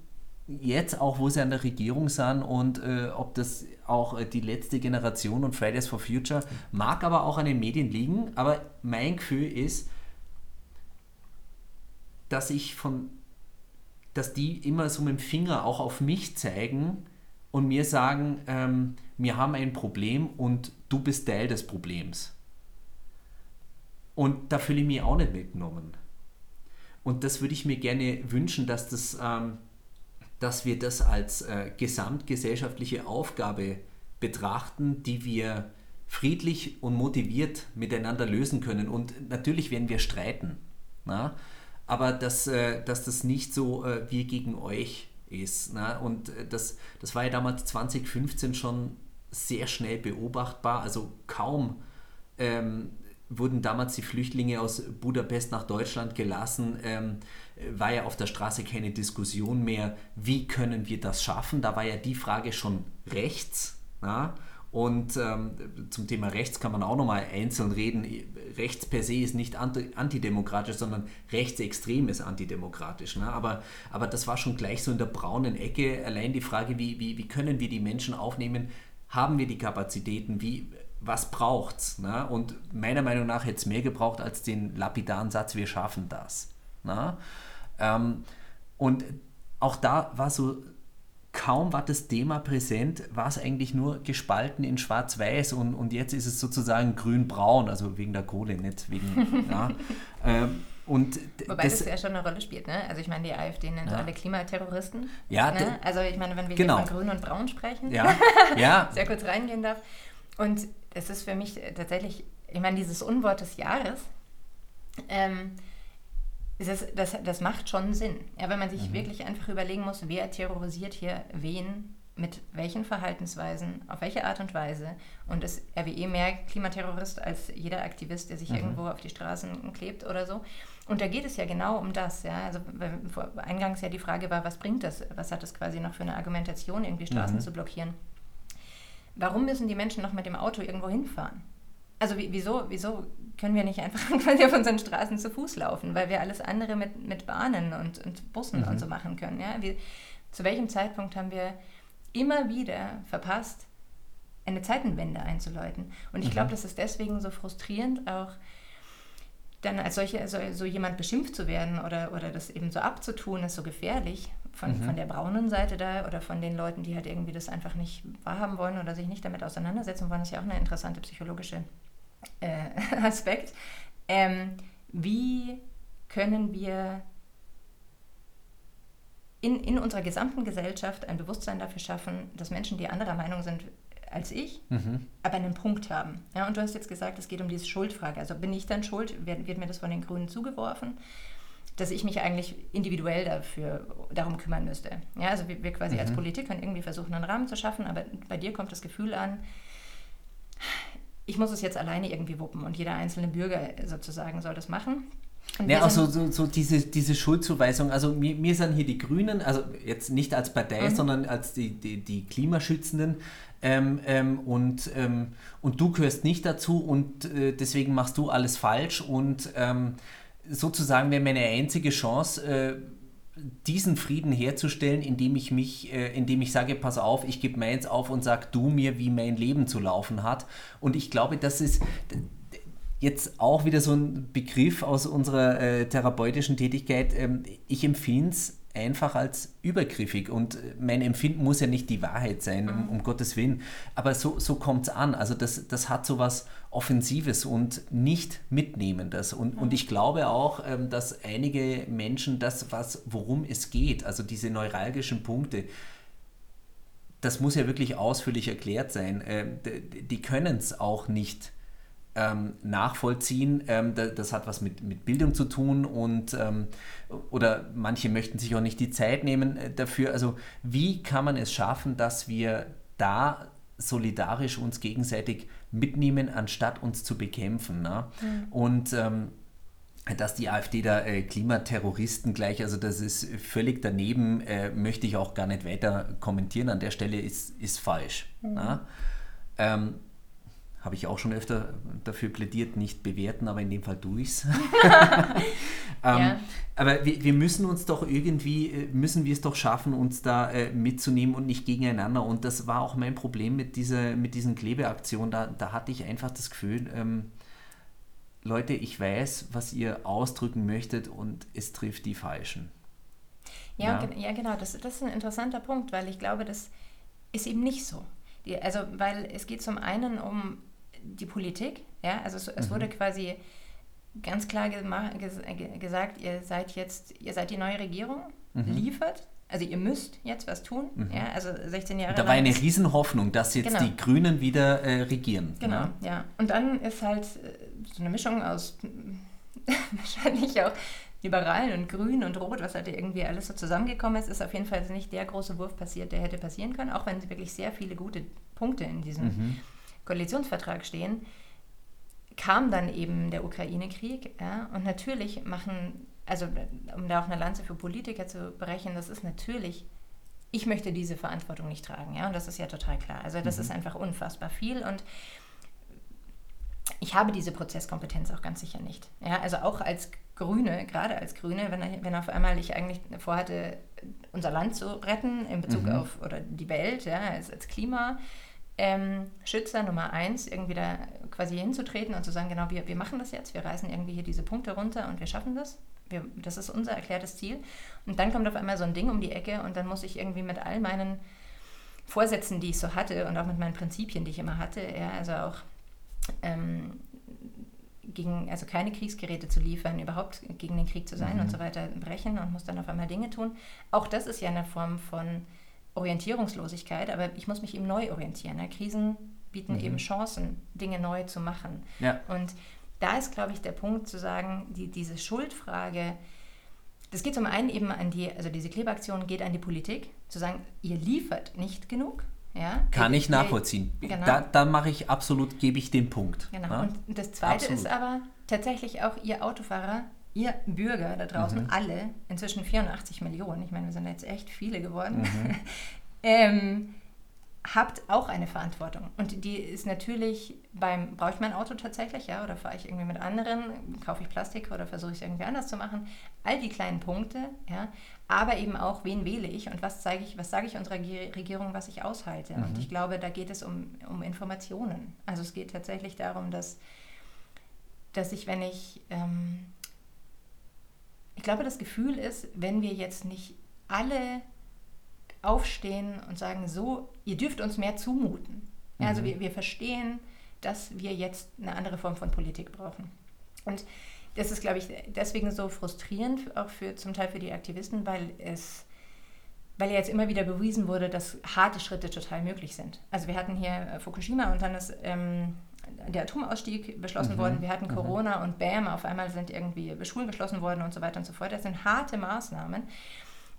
jetzt auch, wo sie an der Regierung sind und äh, ob das auch äh, die letzte Generation und Fridays for Future mag aber auch an den Medien liegen, aber mein Gefühl ist, dass ich von dass die immer so mit dem Finger auch auf mich zeigen und mir sagen, ähm, wir haben ein Problem und du bist Teil des Problems. Und da fühle ich mich auch nicht mitgenommen. Und das würde ich mir gerne wünschen, dass, das, ähm, dass wir das als äh, gesamtgesellschaftliche Aufgabe betrachten, die wir friedlich und motiviert miteinander lösen können. Und natürlich werden wir streiten. Na? aber dass, äh, dass das nicht so äh, wir gegen euch ist. Ne? Und äh, das, das war ja damals 2015 schon sehr schnell beobachtbar. Also kaum ähm, wurden damals die Flüchtlinge aus Budapest nach Deutschland gelassen, ähm, war ja auf der Straße keine Diskussion mehr, wie können wir das schaffen. Da war ja die Frage schon rechts. Na? Und ähm, zum Thema Rechts kann man auch nochmal einzeln reden. Rechts per se ist nicht antidemokratisch, sondern rechtsextrem ist antidemokratisch. Ne? Aber, aber das war schon gleich so in der braunen Ecke. Allein die Frage, wie, wie, wie können wir die Menschen aufnehmen? Haben wir die Kapazitäten? Wie, was braucht's? Ne? Und meiner Meinung nach hätte es mehr gebraucht als den lapidaren Satz, wir schaffen das. Ne? Ähm, und auch da war so kaum war das Thema präsent, war es eigentlich nur gespalten in Schwarz-Weiß und, und jetzt ist es sozusagen grün-braun, also wegen der Kohle, nicht wegen. (laughs) ja. ähm, und Wobei das, das, ja schon eine Rolle spielt, ne? Also ich meine, die AfD nennt ja. alle Klimaterroristen. Ja. Ne? Also ich meine, wenn wir genau. hier von Grün und Braun sprechen, ja. ja. (laughs) sehr kurz reingehen darf. Und es ist für mich tatsächlich, ich meine, dieses Unwort des Jahres, ähm, das, das, das macht schon Sinn. Ja, wenn man sich mhm. wirklich einfach überlegen muss, wer terrorisiert hier wen, mit welchen Verhaltensweisen, auf welche Art und Weise. Und ist RWE mehr Klimaterrorist als jeder Aktivist, der sich mhm. irgendwo auf die Straßen klebt oder so. Und da geht es ja genau um das. Ja? Also eingangs ja die Frage war, was bringt das? Was hat das quasi noch für eine Argumentation, irgendwie Straßen mhm. zu blockieren? Warum müssen die Menschen noch mit dem Auto irgendwo hinfahren? Also wieso, wieso können wir nicht einfach (laughs) quasi auf unseren Straßen zu Fuß laufen, weil wir alles andere mit, mit Bahnen und, und Bussen mhm. und so machen können. Ja? Wir, zu welchem Zeitpunkt haben wir immer wieder verpasst, eine Zeitenwende einzuläuten? Und ich mhm. glaube, das ist deswegen so frustrierend, auch dann als solche, so, so, jemand beschimpft zu werden oder, oder das eben so abzutun, ist so gefährlich von, mhm. von der braunen Seite da oder von den Leuten, die halt irgendwie das einfach nicht wahrhaben wollen oder sich nicht damit auseinandersetzen wollen. Das ist ja auch eine interessante psychologische äh, (laughs) Aspekt. Ähm, wie können wir in, in unserer gesamten Gesellschaft ein Bewusstsein dafür schaffen, dass Menschen, die anderer Meinung sind als ich, mhm. aber einen Punkt haben. Ja, und du hast jetzt gesagt, es geht um diese Schuldfrage. Also bin ich dann schuld? Wird, wird mir das von den Grünen zugeworfen? Dass ich mich eigentlich individuell dafür, darum kümmern müsste. Ja, also wir, wir quasi mhm. als Politik können irgendwie versuchen, einen Rahmen zu schaffen, aber bei dir kommt das Gefühl an, ich muss es jetzt alleine irgendwie wuppen und jeder einzelne Bürger sozusagen soll das machen. ja, auch so, so, so, diese, diese Schuldzuweisung. Also mir, mir sind hier die Grünen, also jetzt nicht als Partei, mhm. sondern als die, die, die Klimaschützenden. Ähm, ähm, und, ähm, und du gehörst nicht dazu und äh, deswegen machst du alles falsch. Und ähm, sozusagen wäre meine einzige Chance, äh, diesen Frieden herzustellen, indem ich mich, äh, indem ich sage, pass auf, ich gebe meins auf und sag du mir, wie mein Leben zu laufen hat. Und ich glaube, das ist jetzt auch wieder so ein Begriff aus unserer äh, therapeutischen Tätigkeit. Ähm, ich empfinde es einfach als übergriffig. Und mein Empfinden muss ja nicht die Wahrheit sein, um, um Gottes Willen. Aber so, so kommt es an. Also das, das hat so was Offensives und nicht Mitnehmendes. Und, und ich glaube auch, ähm, dass einige Menschen das, was, worum es geht, also diese neuralgischen Punkte, das muss ja wirklich ausführlich erklärt sein. Ähm, die können es auch nicht ähm, nachvollziehen. Ähm, das hat was mit, mit Bildung zu tun und ähm, oder manche möchten sich auch nicht die Zeit nehmen äh, dafür. Also wie kann man es schaffen, dass wir da solidarisch uns gegenseitig mitnehmen, anstatt uns zu bekämpfen? Ne? Mhm. Und ähm, dass die AfD da äh, Klimaterroristen gleich, also das ist völlig daneben, äh, möchte ich auch gar nicht weiter kommentieren. An der Stelle ist, ist falsch. Mhm. Ne? Ähm, habe ich auch schon öfter dafür plädiert, nicht bewerten, aber in dem Fall tue ich es. (laughs) (laughs) ähm, ja. Aber wir, wir, müssen uns doch irgendwie, äh, müssen wir es doch schaffen, uns da äh, mitzunehmen und nicht gegeneinander. Und das war auch mein Problem mit, dieser, mit diesen Klebeaktionen. Da, da hatte ich einfach das Gefühl, ähm, Leute, ich weiß, was ihr ausdrücken möchtet und es trifft die Falschen. Ja, ja. ja genau, das, das ist ein interessanter Punkt, weil ich glaube, das ist eben nicht so. Die, also, weil es geht zum einen um die Politik. Ja? Also es, es mhm. wurde quasi ganz klar gesagt, ihr seid jetzt, ihr seid die neue Regierung, mhm. liefert. Also ihr müsst jetzt was tun. Mhm. Ja? Also 16 Jahre. Da war eine Riesenhoffnung, dass jetzt genau. die Grünen wieder äh, regieren. Genau, ja. ja. Und dann ist halt äh, so eine Mischung aus (laughs) wahrscheinlich auch Liberalen und Grün und Rot, was halt irgendwie alles so zusammengekommen ist, ist auf jeden Fall nicht der große Wurf passiert, der hätte passieren können, auch wenn wirklich sehr viele gute Punkte in diesem mhm. Koalitionsvertrag stehen, kam dann eben der Ukraine-Krieg. Ja, und natürlich machen, also um da auch eine Lanze für Politiker zu brechen, das ist natürlich, ich möchte diese Verantwortung nicht tragen. Ja, und das ist ja total klar. Also das mhm. ist einfach unfassbar viel und ich habe diese Prozesskompetenz auch ganz sicher nicht. Ja, also auch als Grüne, gerade als Grüne, wenn, wenn auf einmal ich eigentlich vorhatte, unser Land zu retten in Bezug mhm. auf oder die Welt, ja, als, als Klima, ähm, Schützer Nummer eins, irgendwie da quasi hinzutreten und zu sagen, genau, wir, wir machen das jetzt, wir reißen irgendwie hier diese Punkte runter und wir schaffen das. Wir, das ist unser erklärtes Ziel. Und dann kommt auf einmal so ein Ding um die Ecke und dann muss ich irgendwie mit all meinen Vorsätzen, die ich so hatte und auch mit meinen Prinzipien, die ich immer hatte, ja, also auch ähm, gegen, also keine Kriegsgeräte zu liefern, überhaupt gegen den Krieg zu sein mhm. und so weiter, brechen und muss dann auf einmal Dinge tun. Auch das ist ja eine Form von Orientierungslosigkeit, aber ich muss mich eben neu orientieren. Ja, Krisen bieten mhm. eben Chancen, Dinge neu zu machen. Ja. Und da ist, glaube ich, der Punkt zu sagen, die, diese Schuldfrage, das geht zum einen eben an die, also diese Klebeaktion geht an die Politik, zu sagen, ihr liefert nicht genug. Ja, Kann ich nachvollziehen. Genau. Da, da mache ich absolut, gebe ich den Punkt. Genau. Ja? Und das Zweite absolut. ist aber tatsächlich auch, ihr Autofahrer ihr Bürger da draußen, mhm. alle, inzwischen 84 Millionen, ich meine, wir sind jetzt echt viele geworden, mhm. (laughs) ähm, habt auch eine Verantwortung. Und die ist natürlich beim, brauche ich mein Auto tatsächlich, ja, oder fahre ich irgendwie mit anderen, kaufe ich Plastik oder versuche ich es irgendwie anders zu machen. All die kleinen Punkte, ja, aber eben auch, wen wähle ich und was zeige ich, was sage ich unserer Regierung, was ich aushalte. Mhm. Und ich glaube, da geht es um, um Informationen. Also es geht tatsächlich darum, dass, dass ich, wenn ich ähm, ich glaube, das Gefühl ist, wenn wir jetzt nicht alle aufstehen und sagen, so, ihr dürft uns mehr zumuten. Also mhm. wir, wir verstehen, dass wir jetzt eine andere Form von Politik brauchen. Und das ist, glaube ich, deswegen so frustrierend, auch für, zum Teil für die Aktivisten, weil es weil ja jetzt immer wieder bewiesen wurde, dass harte Schritte total möglich sind. Also wir hatten hier äh, Fukushima und dann ist ähm, der Atomausstieg beschlossen mhm. worden, wir hatten mhm. Corona mhm. und bam, auf einmal sind irgendwie Schulen geschlossen worden und so weiter und so fort. Das sind harte Maßnahmen.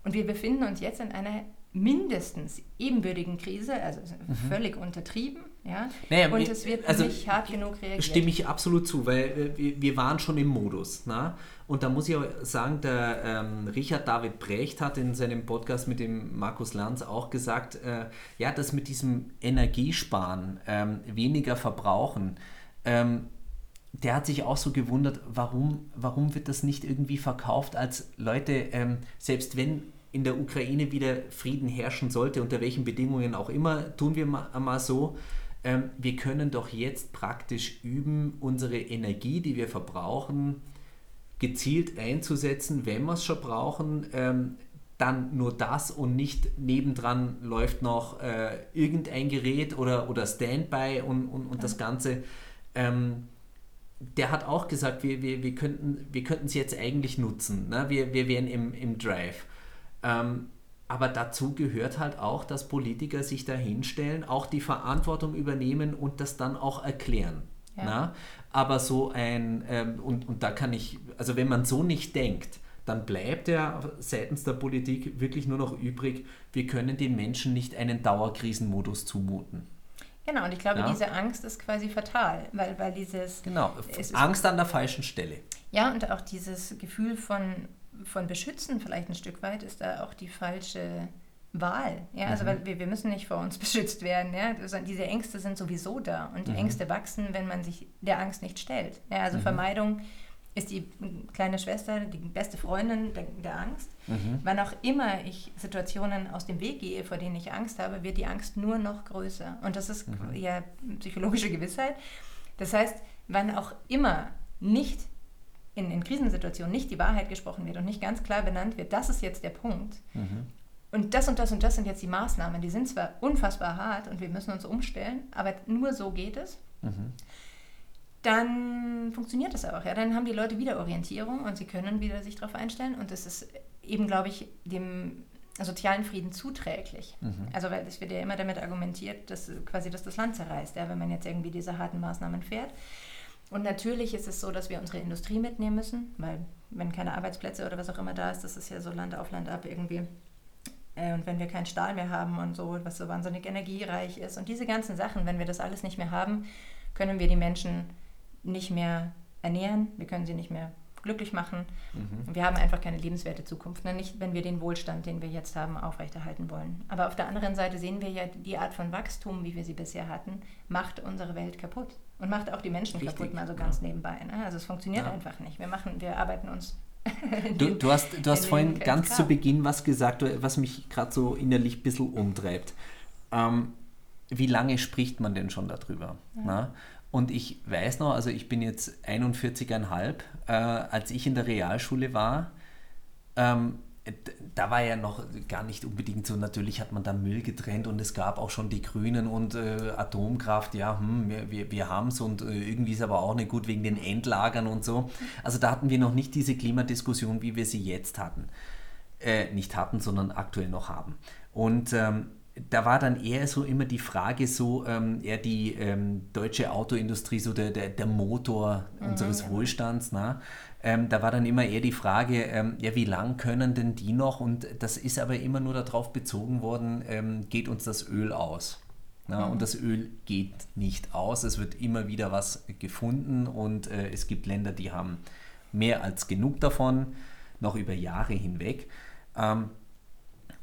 Und wir befinden uns jetzt in einer mindestens ebenbürtigen Krise, also mhm. völlig untertrieben, ja. Naja, und es wird also, nicht hart genug reagiert. Stimme ich absolut zu, weil wir, wir waren schon im Modus. Na? Und da muss ich auch sagen, der ähm, Richard David Brecht hat in seinem Podcast mit dem Markus Lanz auch gesagt, äh, ja, dass mit diesem Energiesparen, ähm, weniger verbrauchen, ähm, der hat sich auch so gewundert, warum, warum wird das nicht irgendwie verkauft als Leute, ähm, selbst wenn in der Ukraine wieder Frieden herrschen sollte, unter welchen Bedingungen auch immer, tun wir mal, mal so, ähm, wir können doch jetzt praktisch üben, unsere Energie, die wir verbrauchen, gezielt einzusetzen, wenn wir es schon brauchen, ähm, dann nur das und nicht nebendran läuft noch äh, irgendein Gerät oder, oder Standby und, und, und das Ganze. Ähm, der hat auch gesagt, wir, wir, wir könnten wir es jetzt eigentlich nutzen. Ne? Wir, wir wären im, im Drive. Ähm, aber dazu gehört halt auch, dass Politiker sich da hinstellen, auch die Verantwortung übernehmen und das dann auch erklären. Ja. Na? Aber so ein, ähm, und, und da kann ich, also wenn man so nicht denkt, dann bleibt ja seitens der Politik wirklich nur noch übrig, wir können den Menschen nicht einen Dauerkrisenmodus zumuten. Genau, und ich glaube, ja. diese Angst ist quasi fatal, weil, weil dieses... Genau, Angst an der falschen Stelle. Ja, und auch dieses Gefühl von, von Beschützen vielleicht ein Stück weit ist da auch die falsche Wahl. Ja, also mhm. weil wir, wir müssen nicht vor uns (laughs) beschützt werden. Ja? Diese Ängste sind sowieso da und die mhm. Ängste wachsen, wenn man sich der Angst nicht stellt. Ja, also mhm. Vermeidung ist die kleine Schwester, die beste Freundin der, der Angst. Mhm. Wann auch immer ich Situationen aus dem Weg gehe, vor denen ich Angst habe, wird die Angst nur noch größer. Und das ist mhm. ja psychologische Gewissheit. Das heißt, wann auch immer nicht in, in Krisensituationen nicht die Wahrheit gesprochen wird und nicht ganz klar benannt wird, das ist jetzt der Punkt. Mhm. Und das und das und das sind jetzt die Maßnahmen. Die sind zwar unfassbar hart und wir müssen uns umstellen, aber nur so geht es. Mhm dann funktioniert das auch. Ja? Dann haben die Leute wieder Orientierung und sie können wieder sich darauf einstellen. Und das ist eben, glaube ich, dem sozialen Frieden zuträglich. Mhm. Also weil es wird ja immer damit argumentiert, dass quasi dass das Land zerreißt, ja, wenn man jetzt irgendwie diese harten Maßnahmen fährt. Und natürlich ist es so, dass wir unsere Industrie mitnehmen müssen, weil wenn keine Arbeitsplätze oder was auch immer da ist, das ist ja so Land auf Land ab irgendwie. Äh, und wenn wir keinen Stahl mehr haben und so, was so wahnsinnig energiereich ist und diese ganzen Sachen, wenn wir das alles nicht mehr haben, können wir die Menschen nicht mehr ernähren, wir können sie nicht mehr glücklich machen. Mhm. Wir haben einfach keine lebenswerte Zukunft, ne? nicht wenn wir den Wohlstand, den wir jetzt haben, aufrechterhalten wollen. Aber auf der anderen Seite sehen wir ja, die Art von Wachstum, wie wir sie bisher hatten, macht unsere Welt kaputt und macht auch die Menschen Richtig. kaputt, mal so ganz ja. nebenbei. Ne? Also es funktioniert ja. einfach nicht. Wir machen, wir arbeiten uns (laughs) Du, du, hast, du hast vorhin ganz zu Beginn was gesagt, was mich gerade so innerlich ein bisschen umtreibt. Ähm, wie lange spricht man denn schon darüber? Ja. Und ich weiß noch, also ich bin jetzt 41,5, äh, als ich in der Realschule war, ähm, da war ja noch gar nicht unbedingt so, natürlich hat man da Müll getrennt und es gab auch schon die Grünen und äh, Atomkraft, ja, hm, wir, wir, haben es und äh, irgendwie ist aber auch nicht gut wegen den Endlagern und so. Also da hatten wir noch nicht diese Klimadiskussion, wie wir sie jetzt hatten. Äh, nicht hatten, sondern aktuell noch haben. Und ähm, da war dann eher so immer die Frage so, ähm, eher die ähm, deutsche Autoindustrie, so der, der, der Motor mhm, unseres ja. Wohlstands. Na? Ähm, da war dann immer eher die Frage, ähm, ja, wie lang können denn die noch? Und das ist aber immer nur darauf bezogen worden, ähm, geht uns das Öl aus? Na? Mhm. Und das Öl geht nicht aus. Es wird immer wieder was gefunden und äh, es gibt Länder, die haben mehr als genug davon, noch über Jahre hinweg.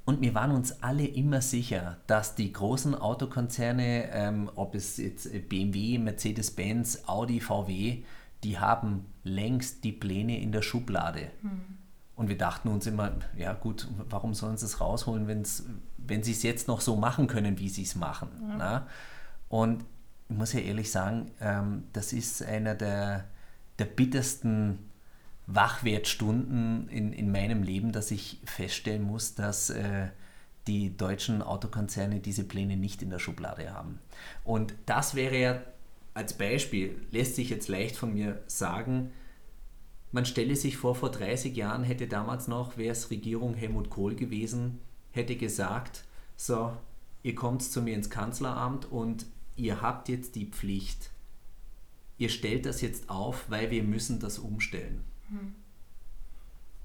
Und wir waren uns alle immer sicher, dass die großen Autokonzerne, ähm, ob es jetzt BMW, Mercedes-Benz, Audi, VW, die haben längst die Pläne in der Schublade. Hm. Und wir dachten uns immer, ja gut, warum sollen sie es rausholen, wenn's, wenn sie es jetzt noch so machen können, wie sie es machen. Ja. Und ich muss ja ehrlich sagen, ähm, das ist einer der, der bittersten Wachwertstunden in, in meinem Leben, dass ich feststellen muss, dass äh, die deutschen Autokonzerne diese Pläne nicht in der Schublade haben. Und das wäre ja als Beispiel, lässt sich jetzt leicht von mir sagen, man stelle sich vor, vor 30 Jahren hätte damals noch, wäre es Regierung Helmut Kohl gewesen, hätte gesagt, so, ihr kommt zu mir ins Kanzleramt und ihr habt jetzt die Pflicht, ihr stellt das jetzt auf, weil wir müssen das umstellen. Mhm.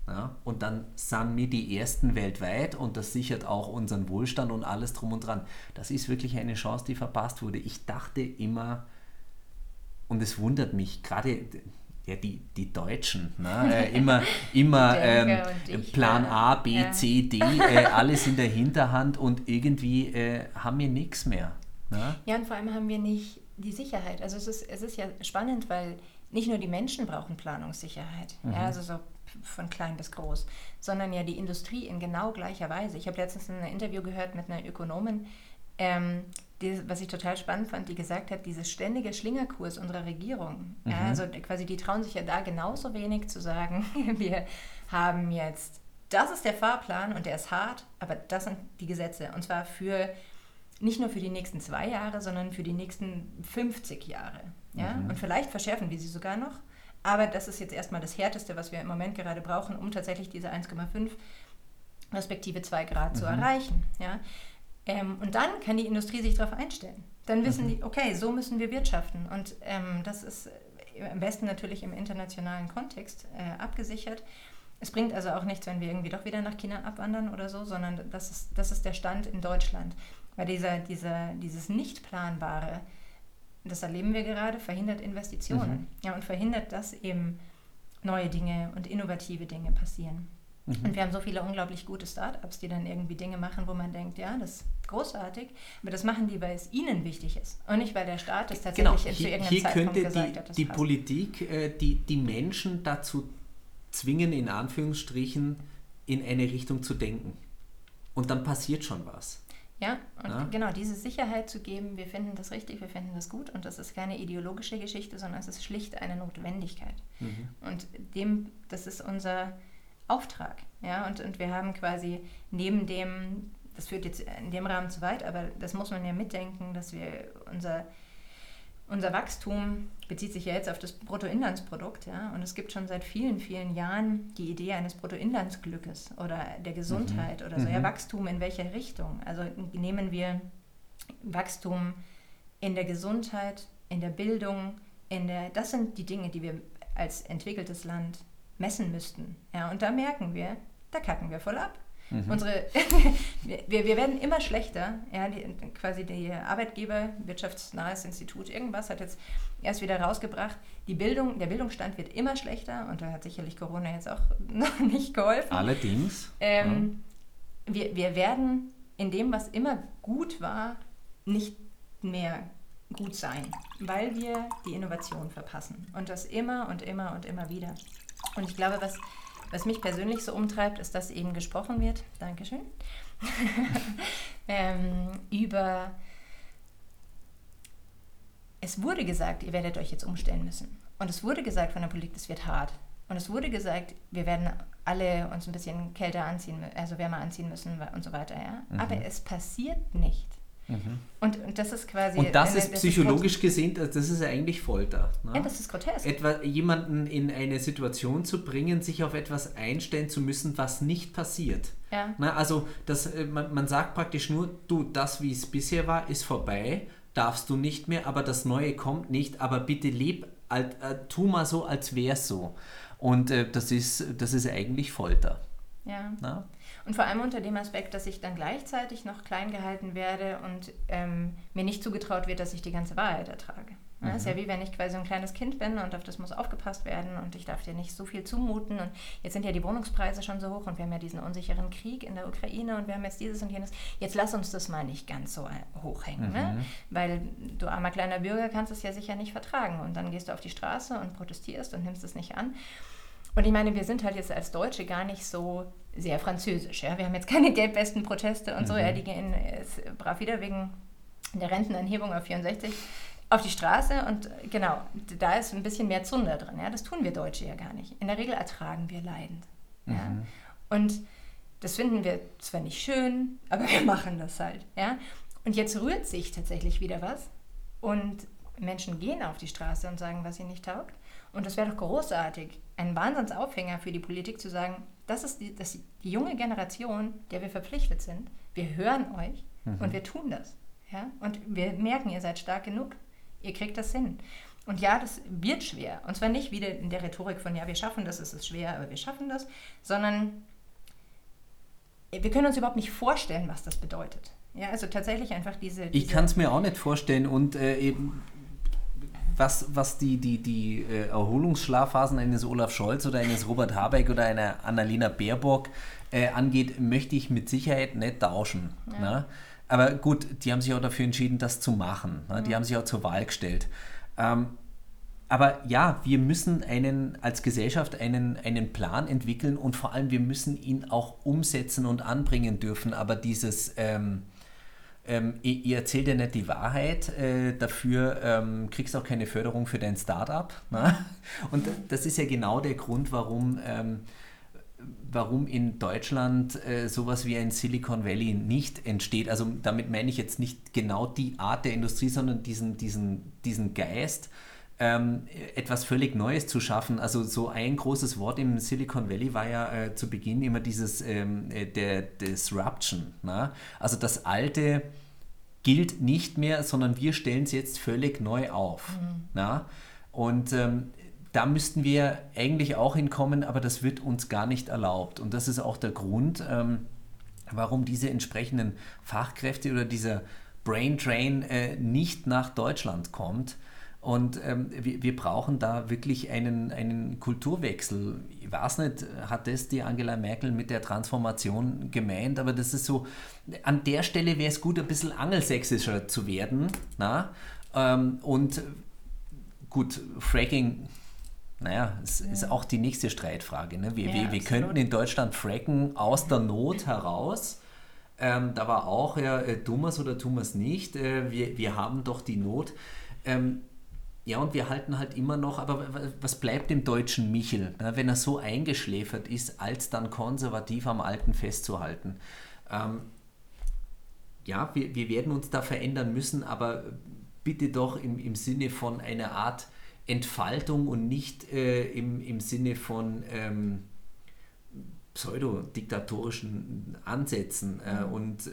Ja, und dann sind wir die Ersten weltweit und das sichert auch unseren Wohlstand und alles drum und dran. Das ist wirklich eine Chance, die verpasst wurde. Ich dachte immer, und es wundert mich, gerade ja, die, die Deutschen, ne, (laughs) äh, immer, immer ähm, Plan A, B, ja. C, D, äh, alles in der Hinterhand und irgendwie äh, haben wir nichts mehr. Ne? Ja, und vor allem haben wir nicht die Sicherheit. Also es ist, es ist ja spannend, weil nicht nur die Menschen brauchen Planungssicherheit, mhm. ja, also so von klein bis groß, sondern ja die Industrie in genau gleicher Weise. Ich habe letztens ein Interview gehört mit einer Ökonomin, ähm, die, was ich total spannend fand, die gesagt hat, dieses ständige Schlingerkurs unserer Regierung, mhm. ja, also quasi die trauen sich ja da genauso wenig zu sagen, (laughs) wir haben jetzt das ist der Fahrplan und der ist hart, aber das sind die Gesetze. Und zwar für nicht nur für die nächsten zwei Jahre, sondern für die nächsten 50 Jahre. Ja? Mhm. Und vielleicht verschärfen wir sie sogar noch. Aber das ist jetzt erstmal das Härteste, was wir im Moment gerade brauchen, um tatsächlich diese 1,5 respektive 2 Grad mhm. zu erreichen. Ja? Ähm, und dann kann die Industrie sich darauf einstellen. Dann wissen mhm. die, okay, so müssen wir wirtschaften. Und ähm, das ist am besten natürlich im internationalen Kontext äh, abgesichert. Es bringt also auch nichts, wenn wir irgendwie doch wieder nach China abwandern oder so, sondern das ist, das ist der Stand in Deutschland. Weil dieser, dieser, dieses Nicht-Planbare, das erleben wir gerade, verhindert Investitionen. Mhm. Ja, und verhindert, dass eben neue Dinge und innovative Dinge passieren. Mhm. Und wir haben so viele unglaublich gute Startups, die dann irgendwie Dinge machen, wo man denkt, ja, das ist großartig, aber das machen die, weil es ihnen wichtig ist und nicht, weil der Staat es tatsächlich genau. zu irgendeinem hier Zeitpunkt könnte gesagt die, hat. Die passt. Politik äh, die, die Menschen dazu zwingen, in Anführungsstrichen, in eine Richtung zu denken. Und dann passiert schon was. Ja, und ja. genau diese Sicherheit zu geben, wir finden das richtig, wir finden das gut und das ist keine ideologische Geschichte, sondern es ist schlicht eine Notwendigkeit. Mhm. Und dem, das ist unser Auftrag. Ja, und, und wir haben quasi neben dem, das führt jetzt in dem Rahmen zu weit, aber das muss man ja mitdenken, dass wir unser unser Wachstum bezieht sich ja jetzt auf das Bruttoinlandsprodukt, ja, und es gibt schon seit vielen, vielen Jahren die Idee eines Bruttoinlandsglückes oder der Gesundheit mhm. oder so. Ja, mhm. Wachstum in welcher Richtung? Also nehmen wir Wachstum in der Gesundheit, in der Bildung, in der, das sind die Dinge, die wir als entwickeltes Land messen müssten. Ja, und da merken wir, da kacken wir voll ab. Mhm. Unsere, (laughs) wir, wir werden immer schlechter. Ja, die, quasi die Arbeitgeber, Wirtschaftsnahes Institut, irgendwas hat jetzt erst wieder rausgebracht, die Bildung, der Bildungsstand wird immer schlechter und da hat sicherlich Corona jetzt auch (laughs) noch nicht geholfen. Allerdings. Ähm, ja. wir, wir werden in dem, was immer gut war, nicht mehr gut sein, weil wir die Innovation verpassen. Und das immer und immer und immer wieder. Und ich glaube, was was mich persönlich so umtreibt, ist, dass eben gesprochen wird, Dankeschön, (laughs) ähm, über, es wurde gesagt, ihr werdet euch jetzt umstellen müssen. Und es wurde gesagt von der Politik, es wird hart. Und es wurde gesagt, wir werden alle uns ein bisschen kälter anziehen, also wärmer anziehen müssen und so weiter. Ja? Mhm. Aber es passiert nicht. Mhm. Und, und, das ist quasi. Und das ist psychologisch ist gesehen, das ist eigentlich Folter. Ne? Ja, das ist grotesk. Etwa jemanden in eine Situation zu bringen, sich auf etwas einstellen zu müssen, was nicht passiert. Ja. Na, also das, äh, man, man sagt praktisch nur, du, das, wie es bisher war, ist vorbei, darfst du nicht mehr, aber das Neue kommt nicht, aber bitte leb, alt, äh, tu mal so, als wäre es so. Und äh, das, ist, das ist eigentlich Folter. Ja. Na? Und vor allem unter dem Aspekt, dass ich dann gleichzeitig noch klein gehalten werde und ähm, mir nicht zugetraut wird, dass ich die ganze Wahrheit ertrage. Mhm. Das ist ja mhm. wie wenn ich quasi ein kleines Kind bin und auf das muss aufgepasst werden und ich darf dir nicht so viel zumuten. Und jetzt sind ja die Wohnungspreise schon so hoch und wir haben ja diesen unsicheren Krieg in der Ukraine und wir haben jetzt dieses und jenes. Jetzt lass uns das mal nicht ganz so hochhängen, ne? mhm. ne? weil du armer kleiner Bürger kannst es ja sicher nicht vertragen. Und dann gehst du auf die Straße und protestierst und nimmst es nicht an. Und ich meine, wir sind halt jetzt als Deutsche gar nicht so sehr französisch. Ja? Wir haben jetzt keine Gelbwesten-Proteste und mhm. so. Ja, die gehen jetzt brav wieder wegen der Rentenanhebung auf 64 auf die Straße und genau, da ist ein bisschen mehr Zunder drin. Ja? Das tun wir Deutsche ja gar nicht. In der Regel ertragen wir leidend. Mhm. Ja? Und das finden wir zwar nicht schön, aber wir machen das halt. Ja? Und jetzt rührt sich tatsächlich wieder was und Menschen gehen auf die Straße und sagen, was ihnen nicht taugt. Und das wäre doch großartig, ein Wahnsinnsaufhänger für die Politik zu sagen, das ist die, das ist die junge Generation, der wir verpflichtet sind. Wir hören euch mhm. und wir tun das. Ja? Und wir merken, ihr seid stark genug. Ihr kriegt das hin. Und ja, das wird schwer. Und zwar nicht wieder in der Rhetorik von, ja, wir schaffen das, es ist schwer, aber wir schaffen das, sondern wir können uns überhaupt nicht vorstellen, was das bedeutet. Ja, also tatsächlich einfach diese. diese ich kann es mir auch nicht vorstellen und äh, eben was, was die, die, die äh, Erholungsschlafphasen eines Olaf Scholz oder eines Robert Habeck oder einer Annalena Baerbock äh, angeht, möchte ich mit Sicherheit nicht tauschen. Ja. Ne? Aber gut, die haben sich auch dafür entschieden, das zu machen. Ne? Die haben sich auch zur Wahl gestellt. Ähm, aber ja, wir müssen einen, als Gesellschaft einen, einen Plan entwickeln und vor allem wir müssen ihn auch umsetzen und anbringen dürfen. Aber dieses, ähm, ähm, ihr, ihr, erzählt ja nicht die Wahrheit, äh, dafür ähm, kriegst du auch keine Förderung für dein Startup. Ne? (laughs) Und das ist ja genau der Grund, warum, ähm, warum in Deutschland äh, sowas wie ein Silicon Valley nicht entsteht. Also damit meine ich jetzt nicht genau die Art der Industrie, sondern diesen, diesen, diesen Geist, ähm, etwas völlig Neues zu schaffen. Also so ein großes Wort im Silicon Valley war ja äh, zu Beginn immer dieses ähm, äh, der Disruption. Na? Also das alte gilt nicht mehr, sondern wir stellen es jetzt völlig neu auf. Mhm. Na? Und ähm, da müssten wir eigentlich auch hinkommen, aber das wird uns gar nicht erlaubt. Und das ist auch der Grund, ähm, warum diese entsprechenden Fachkräfte oder dieser Brain Train äh, nicht nach Deutschland kommt. Und ähm, wir, wir, brauchen da wirklich einen, einen Kulturwechsel. Ich weiß nicht, hat das die Angela Merkel mit der Transformation gemeint, aber das ist so, an der Stelle wäre es gut, ein bisschen angelsächsischer zu werden. Na? Ähm, und gut, Fracking naja, es ja. ist auch die nächste Streitfrage. Ne? Wir, ja, wir, wir könnten in Deutschland fracken aus der Not (laughs) heraus. Ähm, da war auch ja, äh, Thomas oder Thomas nicht. Äh, wir, wir haben doch die Not. Ähm, ja, und wir halten halt immer noch, aber was bleibt dem deutschen Michel, ne, wenn er so eingeschläfert ist, als dann konservativ am Alten festzuhalten? Ähm, ja, wir, wir werden uns da verändern müssen, aber bitte doch im, im Sinne von einer Art Entfaltung und nicht äh, im, im Sinne von ähm, pseudodiktatorischen Ansätzen. Äh. Und äh,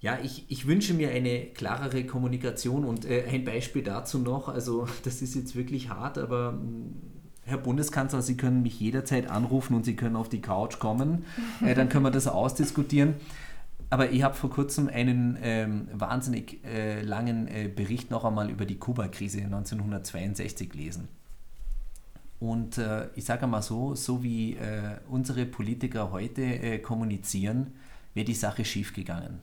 ja, ich, ich wünsche mir eine klarere Kommunikation und äh, ein Beispiel dazu noch, also (laughs) das ist jetzt wirklich hart, aber mm, Herr Bundeskanzler, Sie können mich jederzeit anrufen und Sie können auf die Couch kommen, (laughs) äh, dann können wir das ausdiskutieren. Aber ich habe vor kurzem einen ähm, wahnsinnig äh, langen äh, Bericht noch einmal über die Kuba-Krise 1962 gelesen. Und äh, ich sage mal so, so wie äh, unsere Politiker heute äh, kommunizieren, wäre die Sache schiefgegangen.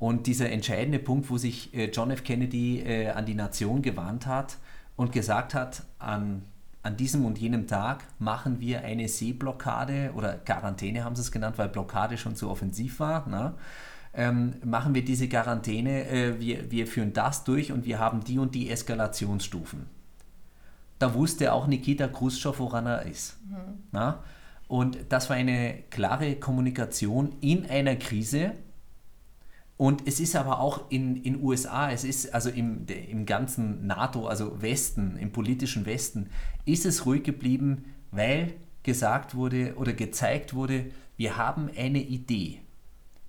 Und dieser entscheidende Punkt, wo sich äh, John F. Kennedy an die Nation gewandt hat und gesagt hat, an an diesem und jenem Tag machen wir eine Seeblockade oder Quarantäne haben sie es genannt, weil Blockade schon zu offensiv war. Ne? Ähm, machen wir diese Quarantäne, äh, wir, wir führen das durch und wir haben die und die Eskalationsstufen. Da wusste auch Nikita Khrushchev, woran er ist. Mhm. Na? Und das war eine klare Kommunikation in einer Krise, und es ist aber auch in den USA, es ist also im, im ganzen NATO, also Westen, im politischen Westen, ist es ruhig geblieben, weil gesagt wurde oder gezeigt wurde, wir haben eine Idee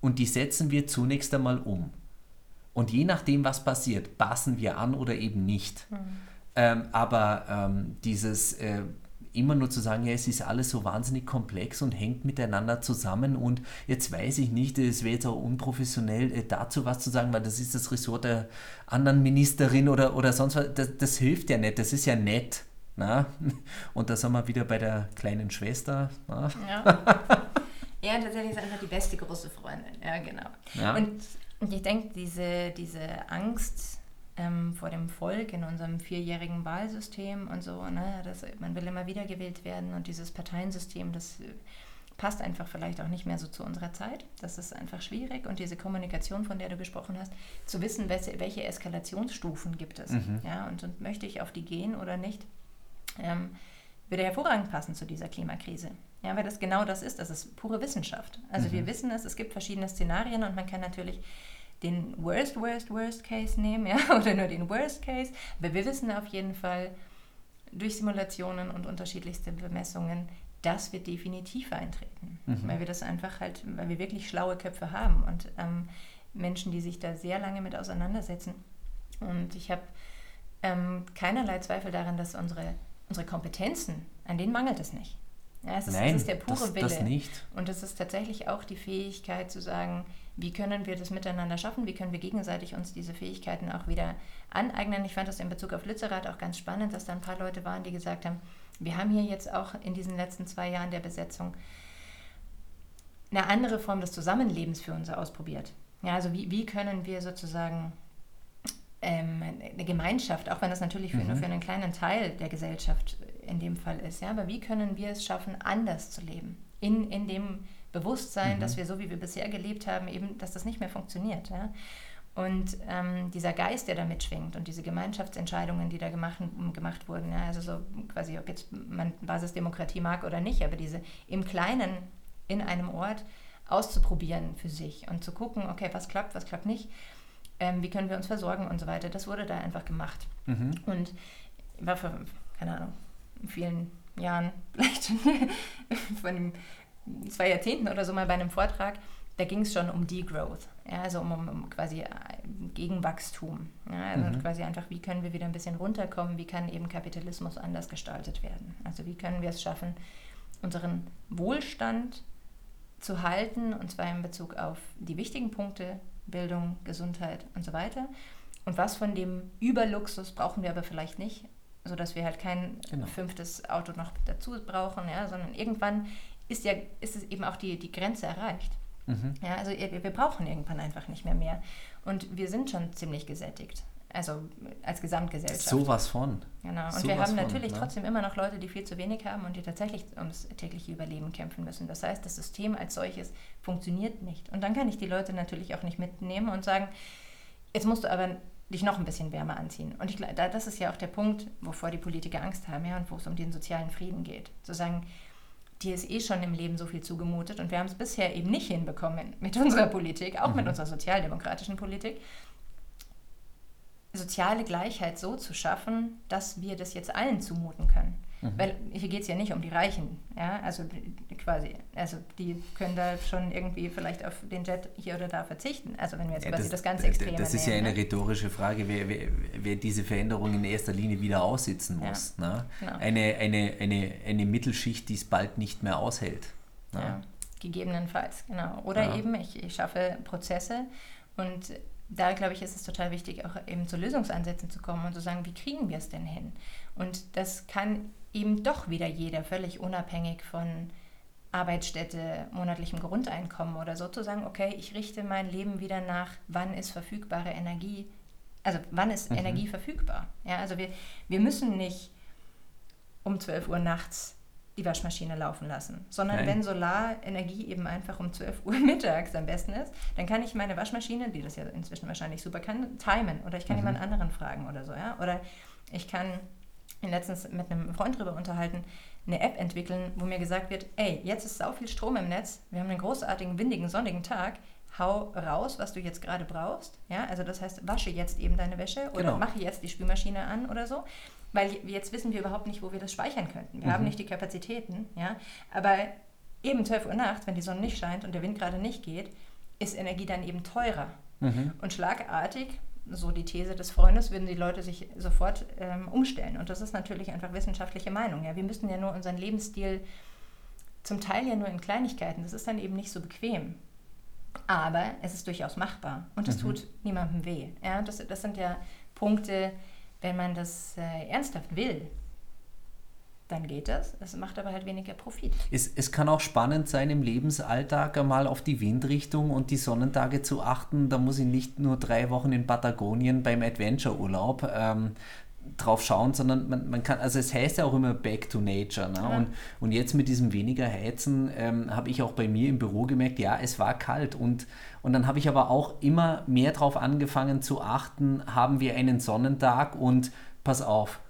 und die setzen wir zunächst einmal um. Und je nachdem, was passiert, passen wir an oder eben nicht. Mhm. Ähm, aber ähm, dieses äh, immer nur zu sagen, ja, es ist alles so wahnsinnig komplex und hängt miteinander zusammen und jetzt weiß ich nicht, es wäre jetzt auch unprofessionell, äh, dazu was zu sagen, weil das ist das Ressort der anderen Ministerin oder, oder sonst was, das, das hilft ja nicht, das ist ja nett. Na? (laughs) Und da sind wir wieder bei der kleinen Schwester. Na? Ja. (laughs) ja, tatsächlich ist einfach die beste große Freundin. Ja, genau. Ja. Und, und ich denke, diese, diese Angst, ähm, vor dem Volk in unserem vierjährigen Wahlsystem und so. Ne? Das, man will immer wieder gewählt werden und dieses Parteiensystem, das äh, passt einfach vielleicht auch nicht mehr so zu unserer Zeit. Das ist einfach schwierig und diese Kommunikation, von der du gesprochen hast, zu wissen, welche, welche Eskalationsstufen gibt es. Mhm. Ja, und, und, möchte ich auf die gehen oder nicht, ähm, würde hervorragend passen zu dieser Klimakrise. Ja, weil das genau das ist, das ist pure Wissenschaft. Also mhm. wir wissen es, es gibt verschiedene Szenarien und man kann natürlich den Worst, Worst, Worst Case nehmen, (laughs) ja, oder nur den Worst Case. Aber wir wissen auf jeden Fall durch Simulationen und unterschiedlichste Bemessungen, das wird definitiv eintreten, mhm. weil wir das einfach halt, weil wir wirklich schlaue Köpfe haben und ähm, Menschen, die sich da sehr lange mit auseinandersetzen. Und ich habe ähm, keinerlei Zweifel daran, dass unsere, unsere Kompetenzen, an denen mangelt es nicht. Ja, es, ist, Nein, es ist der pure das, Wille. Das nicht. Und es ist tatsächlich auch die Fähigkeit zu sagen, wie können wir das miteinander schaffen, wie können wir gegenseitig uns diese Fähigkeiten auch wieder aneignen. Ich fand das in Bezug auf Lützerath auch ganz spannend, dass da ein paar Leute waren, die gesagt haben, wir haben hier jetzt auch in diesen letzten zwei Jahren der Besetzung eine andere Form des Zusammenlebens für uns ausprobiert. Ja, also wie, wie können wir sozusagen ähm, eine Gemeinschaft, auch wenn das natürlich für, mhm. nur für einen kleinen Teil der Gesellschaft in dem Fall ist, ja, aber wie können wir es schaffen, anders zu leben? In, in dem Bewusstsein, mhm. dass wir so, wie wir bisher gelebt haben, eben, dass das nicht mehr funktioniert. Ja? Und ähm, dieser Geist, der da mitschwingt und diese Gemeinschaftsentscheidungen, die da gemacht, gemacht wurden, ja, also so quasi, ob jetzt man Basisdemokratie mag oder nicht, aber diese im Kleinen in einem Ort auszuprobieren für sich und zu gucken, okay, was klappt, was klappt nicht, ähm, wie können wir uns versorgen und so weiter, das wurde da einfach gemacht. Mhm. Und war vor, keine Ahnung, vielen Jahren, (laughs) vielleicht von zwei Jahrzehnten oder so mal bei einem Vortrag, da ging es schon um Degrowth, ja, also um, um, quasi äh, Gegenwachstum. Ja, also mhm. quasi einfach, wie können wir wieder ein bisschen runterkommen, wie kann eben Kapitalismus anders gestaltet werden. Also wie können wir es schaffen, unseren Wohlstand zu halten, und zwar in Bezug auf die wichtigen Punkte, Bildung, Gesundheit und so weiter. Und was von dem Überluxus brauchen wir aber vielleicht nicht, sodass wir halt kein genau. fünftes Auto noch dazu brauchen, ja, sondern irgendwann ist ja ist es eben auch die, die Grenze erreicht. Mhm. Ja, also wir brauchen irgendwann einfach nicht mehr mehr. Und wir sind schon ziemlich gesättigt. Also als Gesamtgesellschaft. Sowas von. Genau. Und so wir haben natürlich von, ne? trotzdem immer noch Leute, die viel zu wenig haben und die tatsächlich ums tägliche Überleben kämpfen müssen. Das heißt, das System als solches funktioniert nicht. Und dann kann ich die Leute natürlich auch nicht mitnehmen und sagen, jetzt musst du aber dich noch ein bisschen wärmer anziehen. Und ich, das ist ja auch der Punkt, wovor die Politiker Angst haben ja, und wo es um den sozialen Frieden geht. Zu sagen, dir ist eh schon im Leben so viel zugemutet und wir haben es bisher eben nicht hinbekommen mit unserer Politik, auch mhm. mit unserer sozialdemokratischen Politik, soziale Gleichheit so zu schaffen, dass wir das jetzt allen zumuten können. Mhm. Weil hier geht es ja nicht um die Reichen, ja, also quasi, also die können da schon irgendwie vielleicht auf den Jet hier oder da verzichten. Also wenn wir jetzt ja, quasi das, das ganz extrem Das ist nehmen, ja eine ne? rhetorische Frage, wer, wer, wer, diese Veränderung in erster Linie wieder aussitzen muss. Ja. Ne? Genau. Eine, eine, eine, eine Mittelschicht, die es bald nicht mehr aushält. Ne? Ja, gegebenenfalls, genau. Oder eben, ich, ich schaffe Prozesse und da glaube ich, ist es total wichtig, auch eben zu Lösungsansätzen zu kommen und zu sagen, wie kriegen wir es denn hin? Und das kann eben doch wieder jeder, völlig unabhängig von Arbeitsstätte, monatlichem Grundeinkommen oder so, zu sagen, okay, ich richte mein Leben wieder nach, wann ist verfügbare Energie, also wann ist mhm. Energie verfügbar? Ja, also wir, wir müssen nicht um 12 Uhr nachts die Waschmaschine laufen lassen, sondern Nein. wenn Solarenergie eben einfach um 12 Uhr (laughs) mittags am besten ist, dann kann ich meine Waschmaschine, die das ja inzwischen wahrscheinlich super kann, timen oder ich kann mhm. jemand anderen fragen oder so, ja, oder ich kann letztens mit einem Freund darüber unterhalten, eine App entwickeln, wo mir gesagt wird, ey, jetzt ist sau viel Strom im Netz, wir haben einen großartigen, windigen, sonnigen Tag, hau raus, was du jetzt gerade brauchst. Ja, also das heißt, wasche jetzt eben deine Wäsche oder genau. mache jetzt die Spülmaschine an oder so. Weil jetzt wissen wir überhaupt nicht, wo wir das speichern könnten. Wir mhm. haben nicht die Kapazitäten, ja. Aber eben 12 Uhr nachts, wenn die Sonne nicht scheint und der Wind gerade nicht geht, ist Energie dann eben teurer. Mhm. Und schlagartig so die These des Freundes, würden die Leute sich sofort ähm, umstellen. Und das ist natürlich einfach wissenschaftliche Meinung. Ja? Wir müssen ja nur unseren Lebensstil zum Teil ja nur in Kleinigkeiten. Das ist dann eben nicht so bequem. Aber es ist durchaus machbar und es mhm. tut niemandem weh. Ja? Das, das sind ja Punkte, wenn man das äh, ernsthaft will, dann geht das. Es macht aber halt weniger Profit. Es, es kann auch spannend sein, im Lebensalltag einmal auf die Windrichtung und die Sonnentage zu achten. Da muss ich nicht nur drei Wochen in Patagonien beim Adventure-Urlaub ähm, drauf schauen, sondern man, man kann, also es heißt ja auch immer Back to Nature. Ne? Ja. Und, und jetzt mit diesem weniger Heizen ähm, habe ich auch bei mir im Büro gemerkt, ja, es war kalt. Und, und dann habe ich aber auch immer mehr darauf angefangen zu achten, haben wir einen Sonnentag und pass auf,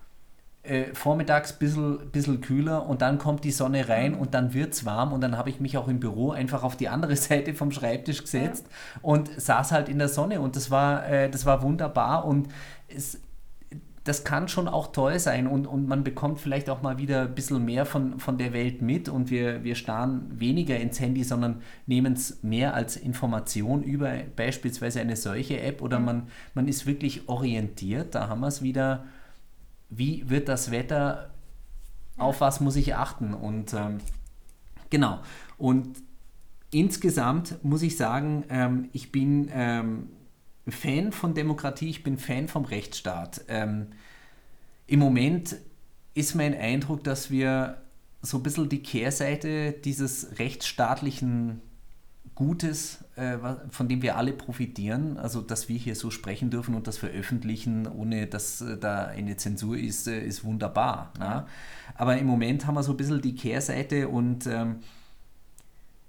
äh, vormittags ein bisschen, bisschen kühler und dann kommt die Sonne rein und dann wird es warm und dann habe ich mich auch im Büro einfach auf die andere (laughs) Seite vom Schreibtisch gesetzt ja. und saß halt in der Sonne und das war, äh, das war wunderbar und es, das kann schon auch toll sein und, und man bekommt vielleicht auch mal wieder ein bisschen mehr von, von der Welt mit und wir, wir starren weniger ins Handy, sondern nehmen es mehr als Information über beispielsweise eine solche App oder mhm. man, man ist wirklich orientiert, da haben wir es wieder wie wird das Wetter, auf was muss ich achten und ähm, genau. Und insgesamt muss ich sagen, ähm, ich bin ähm, Fan von Demokratie, ich bin Fan vom Rechtsstaat. Ähm, Im Moment ist mein Eindruck, dass wir so ein bisschen die Kehrseite dieses rechtsstaatlichen Gutes, äh, von dem wir alle profitieren, also dass wir hier so sprechen dürfen und das veröffentlichen, ohne dass äh, da eine Zensur ist, äh, ist wunderbar. Ne? Aber im Moment haben wir so ein bisschen die Kehrseite und ähm,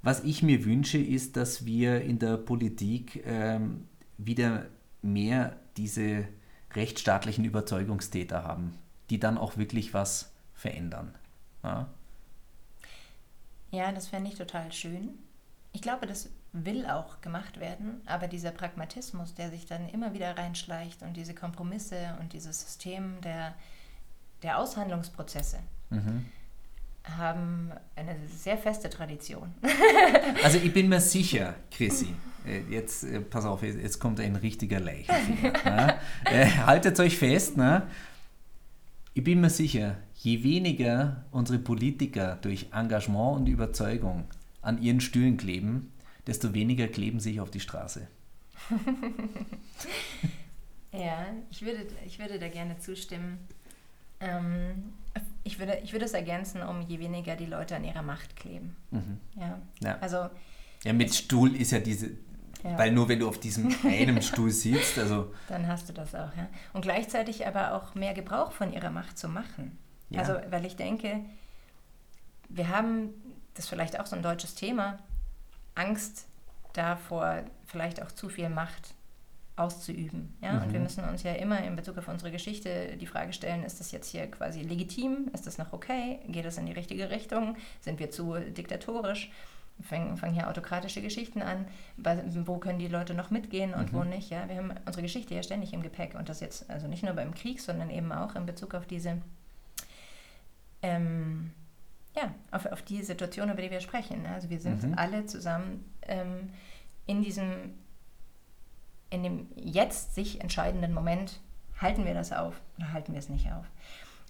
was ich mir wünsche, ist, dass wir in der Politik ähm, wieder mehr diese rechtsstaatlichen Überzeugungstäter haben, die dann auch wirklich was verändern. Ja, ja das fände ich total schön. Ich glaube, das will auch gemacht werden, aber dieser Pragmatismus, der sich dann immer wieder reinschleicht und diese Kompromisse und dieses System der, der Aushandlungsprozesse mhm. haben eine sehr feste Tradition. (laughs) also ich bin mir sicher, Chrissy, (laughs) äh, jetzt äh, pass auf, jetzt kommt ein richtiger Leichenfinger. (laughs) ne? äh, haltet euch fest, ne? ich bin mir sicher, je weniger unsere Politiker durch Engagement und Überzeugung an ihren Stühlen kleben, desto weniger kleben sich auf die Straße. (laughs) ja, ich würde, ich würde da gerne zustimmen. Ähm, ich, würde, ich würde es ergänzen, um je weniger die Leute an ihrer Macht kleben. Mhm. Ja. ja. Also, ja, mit Stuhl ist ja diese, ja. Weil nur wenn du auf diesem (laughs) einen Stuhl sitzt, also. Dann hast du das auch, ja. Und gleichzeitig aber auch mehr Gebrauch von ihrer Macht zu machen. Ja. Also, weil ich denke, wir haben, das ist vielleicht auch so ein deutsches Thema, Angst davor, vielleicht auch zu viel Macht auszuüben. Ja? Mhm. Und wir mhm. müssen uns ja immer in Bezug auf unsere Geschichte die Frage stellen, ist das jetzt hier quasi legitim? Ist das noch okay? Geht es in die richtige Richtung? Sind wir zu diktatorisch? Fangen, fangen hier autokratische Geschichten an. Wo können die Leute noch mitgehen und mhm. wo nicht? Ja? Wir haben unsere Geschichte ja ständig im Gepäck und das jetzt also nicht nur beim Krieg, sondern eben auch in Bezug auf diese ähm, ja, auf, auf die Situation, über die wir sprechen. Also wir sind mhm. alle zusammen ähm, in diesem, in dem jetzt sich entscheidenden Moment, halten wir das auf oder halten wir es nicht auf.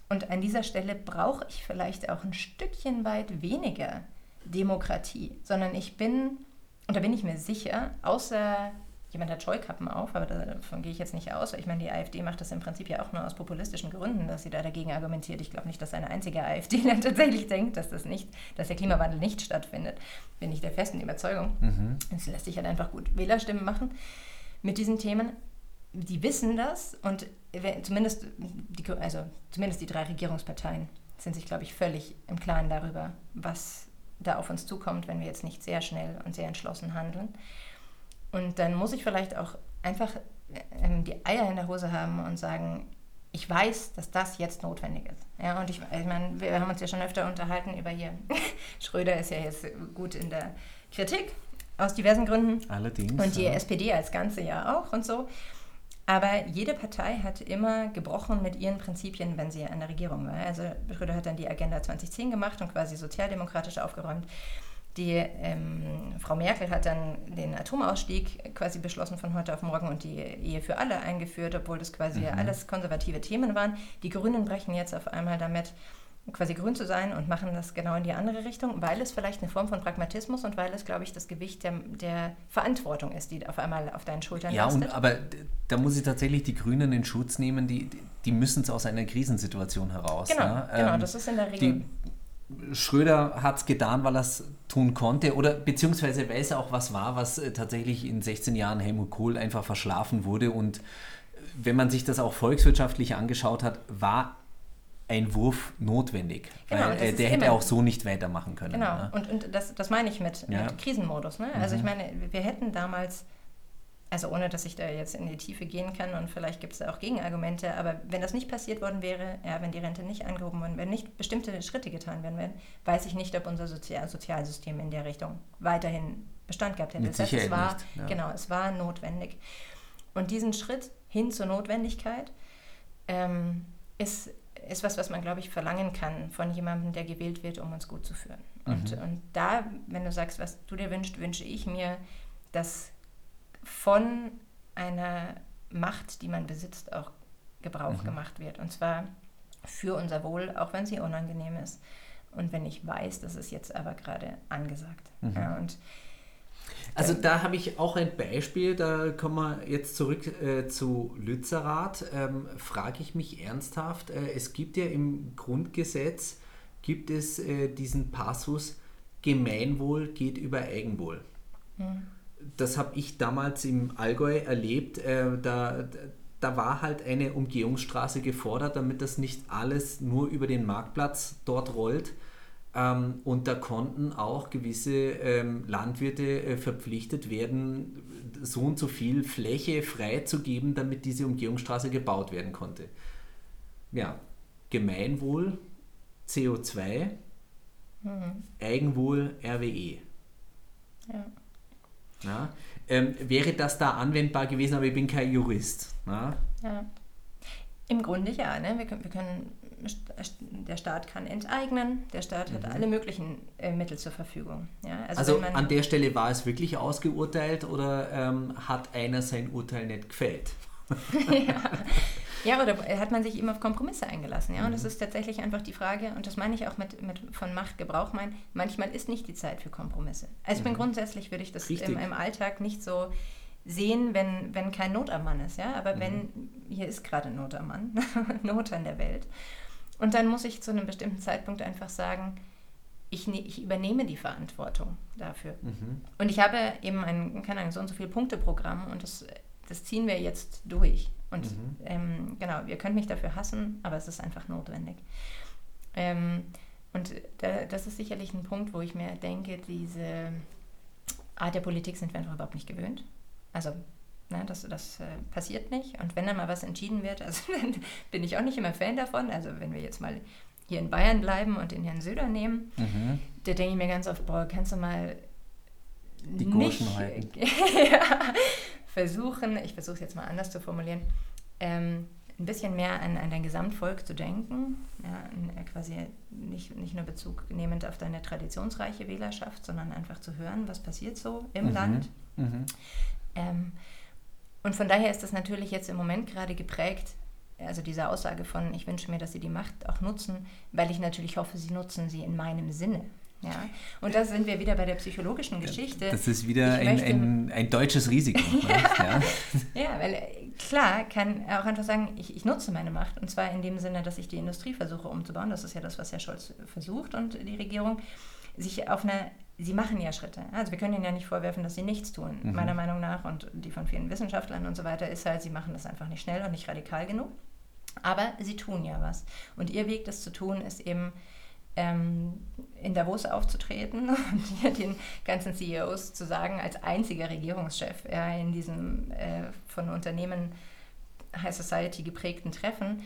Und an dieser Stelle brauche ich vielleicht auch ein Stückchen weit weniger Demokratie, sondern ich bin, und da bin ich mir sicher, außer jemand hat Scheukappen auf, aber davon gehe ich jetzt nicht aus. Ich meine, die AfD macht das im Prinzip ja auch nur aus populistischen Gründen, dass sie da dagegen argumentiert. Ich glaube nicht, dass eine einzige AfDler (laughs) tatsächlich denkt, dass das nicht, dass der Klimawandel nicht stattfindet. Bin ich der festen Überzeugung. Mhm. Es lässt sich halt einfach gut Wählerstimmen machen mit diesen Themen. Die wissen das und zumindest die, also zumindest die drei Regierungsparteien sind sich, glaube ich, völlig im Klaren darüber, was da auf uns zukommt, wenn wir jetzt nicht sehr schnell und sehr entschlossen handeln. Und dann muss ich vielleicht auch einfach ähm, die Eier in der Hose haben und sagen, ich weiß, dass das jetzt notwendig ist. Ja, und ich, ich meine, wir haben uns ja schon öfter unterhalten über hier. (laughs) Schröder ist ja jetzt gut in der Kritik aus diversen Gründen. Allerdings. Und die ja. SPD als Ganze ja auch und so. Aber jede Partei hat immer gebrochen mit ihren Prinzipien, wenn sie an der Regierung war. Also Schröder hat dann die Agenda 2010 gemacht und quasi sozialdemokratisch aufgeräumt. Die ähm, Frau Merkel hat dann den Atomausstieg quasi beschlossen von heute auf morgen und die Ehe für alle eingeführt, obwohl das quasi mhm. alles konservative Themen waren. Die Grünen brechen jetzt auf einmal damit, quasi grün zu sein und machen das genau in die andere Richtung, weil es vielleicht eine Form von Pragmatismus und weil es, glaube ich, das Gewicht der, der Verantwortung ist, die auf einmal auf deinen Schultern ja, lastet. Ja, aber da muss ich tatsächlich die Grünen in Schutz nehmen, die, die müssen es aus einer Krisensituation heraus. Genau, ne? genau, ähm, das ist in der Regel... Die, Schröder hat es getan, weil er es tun konnte oder beziehungsweise weil es auch was war, was äh, tatsächlich in 16 Jahren Helmut Kohl einfach verschlafen wurde und wenn man sich das auch volkswirtschaftlich angeschaut hat, war ein Wurf notwendig, genau, weil äh, der hätte auch so nicht weitermachen können. Genau, ne? und, und das, das meine ich mit, ja. mit Krisenmodus. Ne? Also mhm. ich meine, wir hätten damals also ohne, dass ich da jetzt in die Tiefe gehen kann und vielleicht gibt es da auch Gegenargumente, aber wenn das nicht passiert worden wäre, ja, wenn die Rente nicht angehoben worden wäre, nicht bestimmte Schritte getan werden werden, weiß ich nicht, ob unser Sozial Sozialsystem in der Richtung weiterhin Bestand gehabt hätte. das heißt, es war, nicht, ja. genau, es war notwendig. Und diesen Schritt hin zur Notwendigkeit ähm, ist, ist was, was man, glaube ich, verlangen kann von jemandem, der gewählt wird, um uns gut zu führen. Mhm. Und, und da, wenn du sagst, was du dir wünschst, wünsche ich mir, dass von einer Macht, die man besitzt, auch Gebrauch mhm. gemacht wird. Und zwar für unser Wohl, auch wenn sie unangenehm ist. Und wenn ich weiß, das ist jetzt aber gerade angesagt. Mhm. Ja, und also da habe ich auch ein Beispiel, da kommen wir jetzt zurück äh, zu Lützerath. Ähm, Frage ich mich ernsthaft, äh, es gibt ja im Grundgesetz, gibt es äh, diesen Passus, Gemeinwohl geht über Eigenwohl. Mhm das habe ich damals im Allgäu erlebt. Äh, da, da war halt eine Umgehungsstraße gefordert, damit das nicht alles nur über den Marktplatz dort rollt. Ähm, und da konnten auch gewisse ähm, Landwirte äh, verpflichtet werden, so und so viel Fläche freizugeben, damit diese Umgehungsstraße gebaut werden konnte. Ja, Gemeinwohl, CO2, mhm. Eigenwohl, RWE. Ja. Ja ähm, wäre das da anwendbar gewesen, aber ich bin kein Jurist. Na? Ja. Im Grunde ja. Ne? Wir, können, wir können, der Staat kann enteignen, der Staat mhm. hat alle möglichen äh, Mittel zur Verfügung. Ja? Also, also an der Stelle war es wirklich ausgeurteilt oder ähm, hat einer sein Urteil nicht gefällt? (laughs) ja. Ja, oder hat man sich immer auf Kompromisse eingelassen? Ja, mhm. und das ist tatsächlich einfach die Frage, und das meine ich auch mit, mit von Machtgebrauch mein, manchmal ist nicht die Zeit für Kompromisse. Also ich bin mhm. grundsätzlich, würde ich das im, im, Alltag nicht so sehen, wenn, wenn kein Not am Mann ist, ja, aber mhm. wenn, hier ist gerade Not am Mann, (laughs) Not an der Welt. Und dann muss ich zu einem bestimmten Zeitpunkt einfach sagen, ich, ne, ich übernehme die Verantwortung dafür. Mhm. Und ich habe eben ein, keine Ahnung, so und so viel Punkteprogramm und das, das ziehen wir jetzt durch. Und mhm. ähm, genau, ihr könnt mich dafür hassen, aber es ist einfach notwendig. Ähm, und da, das ist sicherlich ein Punkt, wo ich mir denke, diese Art der Politik sind wir einfach überhaupt nicht gewöhnt. Also ne, das, das äh, passiert nicht. Und wenn dann mal was entschieden wird, also (laughs) dann bin ich auch nicht immer Fan davon. Also wenn wir jetzt mal hier in Bayern bleiben und den Herrn Söder nehmen, mhm. da denke ich mir ganz oft, boah, kannst du mal die nicht, halten. (laughs) ja, versuchen, ich versuche es jetzt mal anders zu formulieren, ähm, ein bisschen mehr an, an dein Gesamtvolk zu denken, ja, äh, quasi nicht, nicht nur Bezug nehmend auf deine traditionsreiche Wählerschaft, sondern einfach zu hören, was passiert so im mhm. Land. Mhm. Ähm, und von daher ist das natürlich jetzt im Moment gerade geprägt, also diese Aussage von, ich wünsche mir, dass sie die Macht auch nutzen, weil ich natürlich hoffe, sie nutzen sie in meinem Sinne. Ja, und da sind wir wieder bei der psychologischen Geschichte. Das ist wieder ein, ein, ein, deutsches Risiko. (laughs) ja. ja, weil äh, klar kann er auch einfach sagen, ich, ich, nutze meine Macht. Und zwar in dem Sinne, dass ich die Industrie versuche umzubauen. Das ist ja das, was Herr Scholz versucht und die Regierung. Sich auf eine, sie machen ja Schritte. Also wir können ihnen ja nicht vorwerfen, dass sie nichts tun. Mhm. Meiner Meinung nach und die von vielen Wissenschaftlern und so weiter ist halt, sie machen das einfach nicht schnell und nicht radikal genug. Aber sie tun ja was. Und ihr Weg, das zu tun, ist eben ähm, in Davos aufzutreten (laughs) und hier den ganzen CEOs zu sagen, als einziger Regierungschef ja, in diesem äh, von Unternehmen High Society geprägten Treffen,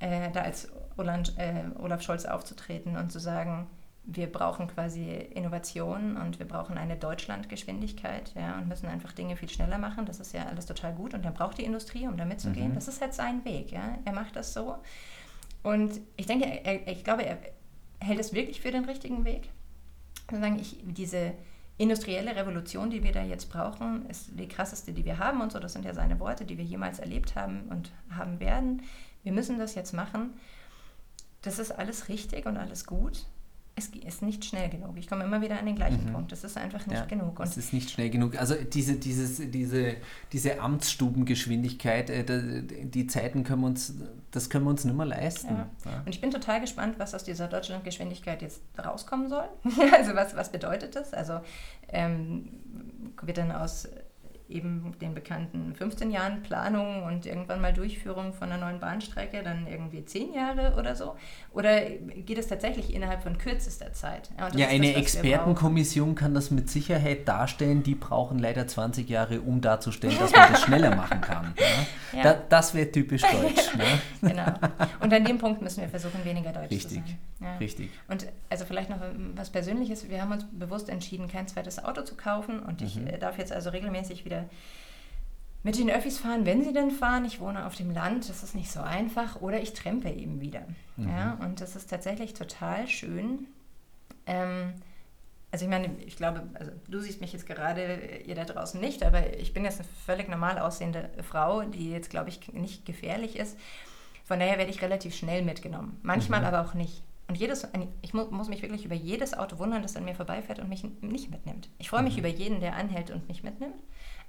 äh, da als Olaf, äh, Olaf Scholz aufzutreten und zu sagen, wir brauchen quasi Innovation und wir brauchen eine Deutschlandgeschwindigkeit ja, und müssen einfach Dinge viel schneller machen. Das ist ja alles total gut und dann braucht die Industrie, um da mitzugehen. Mhm. Das ist halt sein Weg. Ja. Er macht das so. Und ich denke, er, ich glaube, er, hält es wirklich für den richtigen Weg? Sagen, ich, diese industrielle Revolution, die wir da jetzt brauchen, ist die krasseste, die wir haben und so. Das sind ja seine Worte, die wir jemals erlebt haben und haben werden. Wir müssen das jetzt machen. Das ist alles richtig und alles gut es ist nicht schnell genug. Ich komme immer wieder an den gleichen mhm. Punkt. Es ist einfach nicht ja, genug. Und es ist nicht schnell genug. Also diese, dieses, diese, diese Amtsstubengeschwindigkeit, äh, die Zeiten können wir uns, das können wir uns nicht mehr leisten. Ja. Ja. Und ich bin total gespannt, was aus dieser Deutschlandgeschwindigkeit jetzt rauskommen soll. (laughs) also was, was bedeutet das? Also ähm, wird dann aus eben den bekannten 15 Jahren Planung und irgendwann mal Durchführung von einer neuen Bahnstrecke, dann irgendwie 10 Jahre oder so? Oder geht es tatsächlich innerhalb von kürzester Zeit? Ja, ja eine das, Expertenkommission kann das mit Sicherheit darstellen. Die brauchen leider 20 Jahre, um darzustellen, dass man das (laughs) schneller machen kann. Ja? Da, das wäre typisch (laughs) deutsch. ne? genau. Und an dem Punkt müssen wir versuchen, weniger deutsch Richtig. zu sein. Ja. Richtig. Und also vielleicht noch was Persönliches. Wir haben uns bewusst entschieden, kein zweites Auto zu kaufen. Und ich mhm. darf jetzt also regelmäßig wieder mit den Öffis fahren, wenn sie denn fahren. Ich wohne auf dem Land, das ist nicht so einfach. Oder ich trempe eben wieder. Mhm. Ja, und das ist tatsächlich total schön. Ähm, also ich meine, ich glaube, also du siehst mich jetzt gerade, ihr da draußen nicht, aber ich bin jetzt eine völlig normal aussehende Frau, die jetzt, glaube ich, nicht gefährlich ist. Von daher werde ich relativ schnell mitgenommen. Manchmal mhm. aber auch nicht. Und jedes, ich muss mich wirklich über jedes Auto wundern, das an mir vorbeifährt und mich nicht mitnimmt. Ich freue mich mhm. über jeden, der anhält und mich mitnimmt.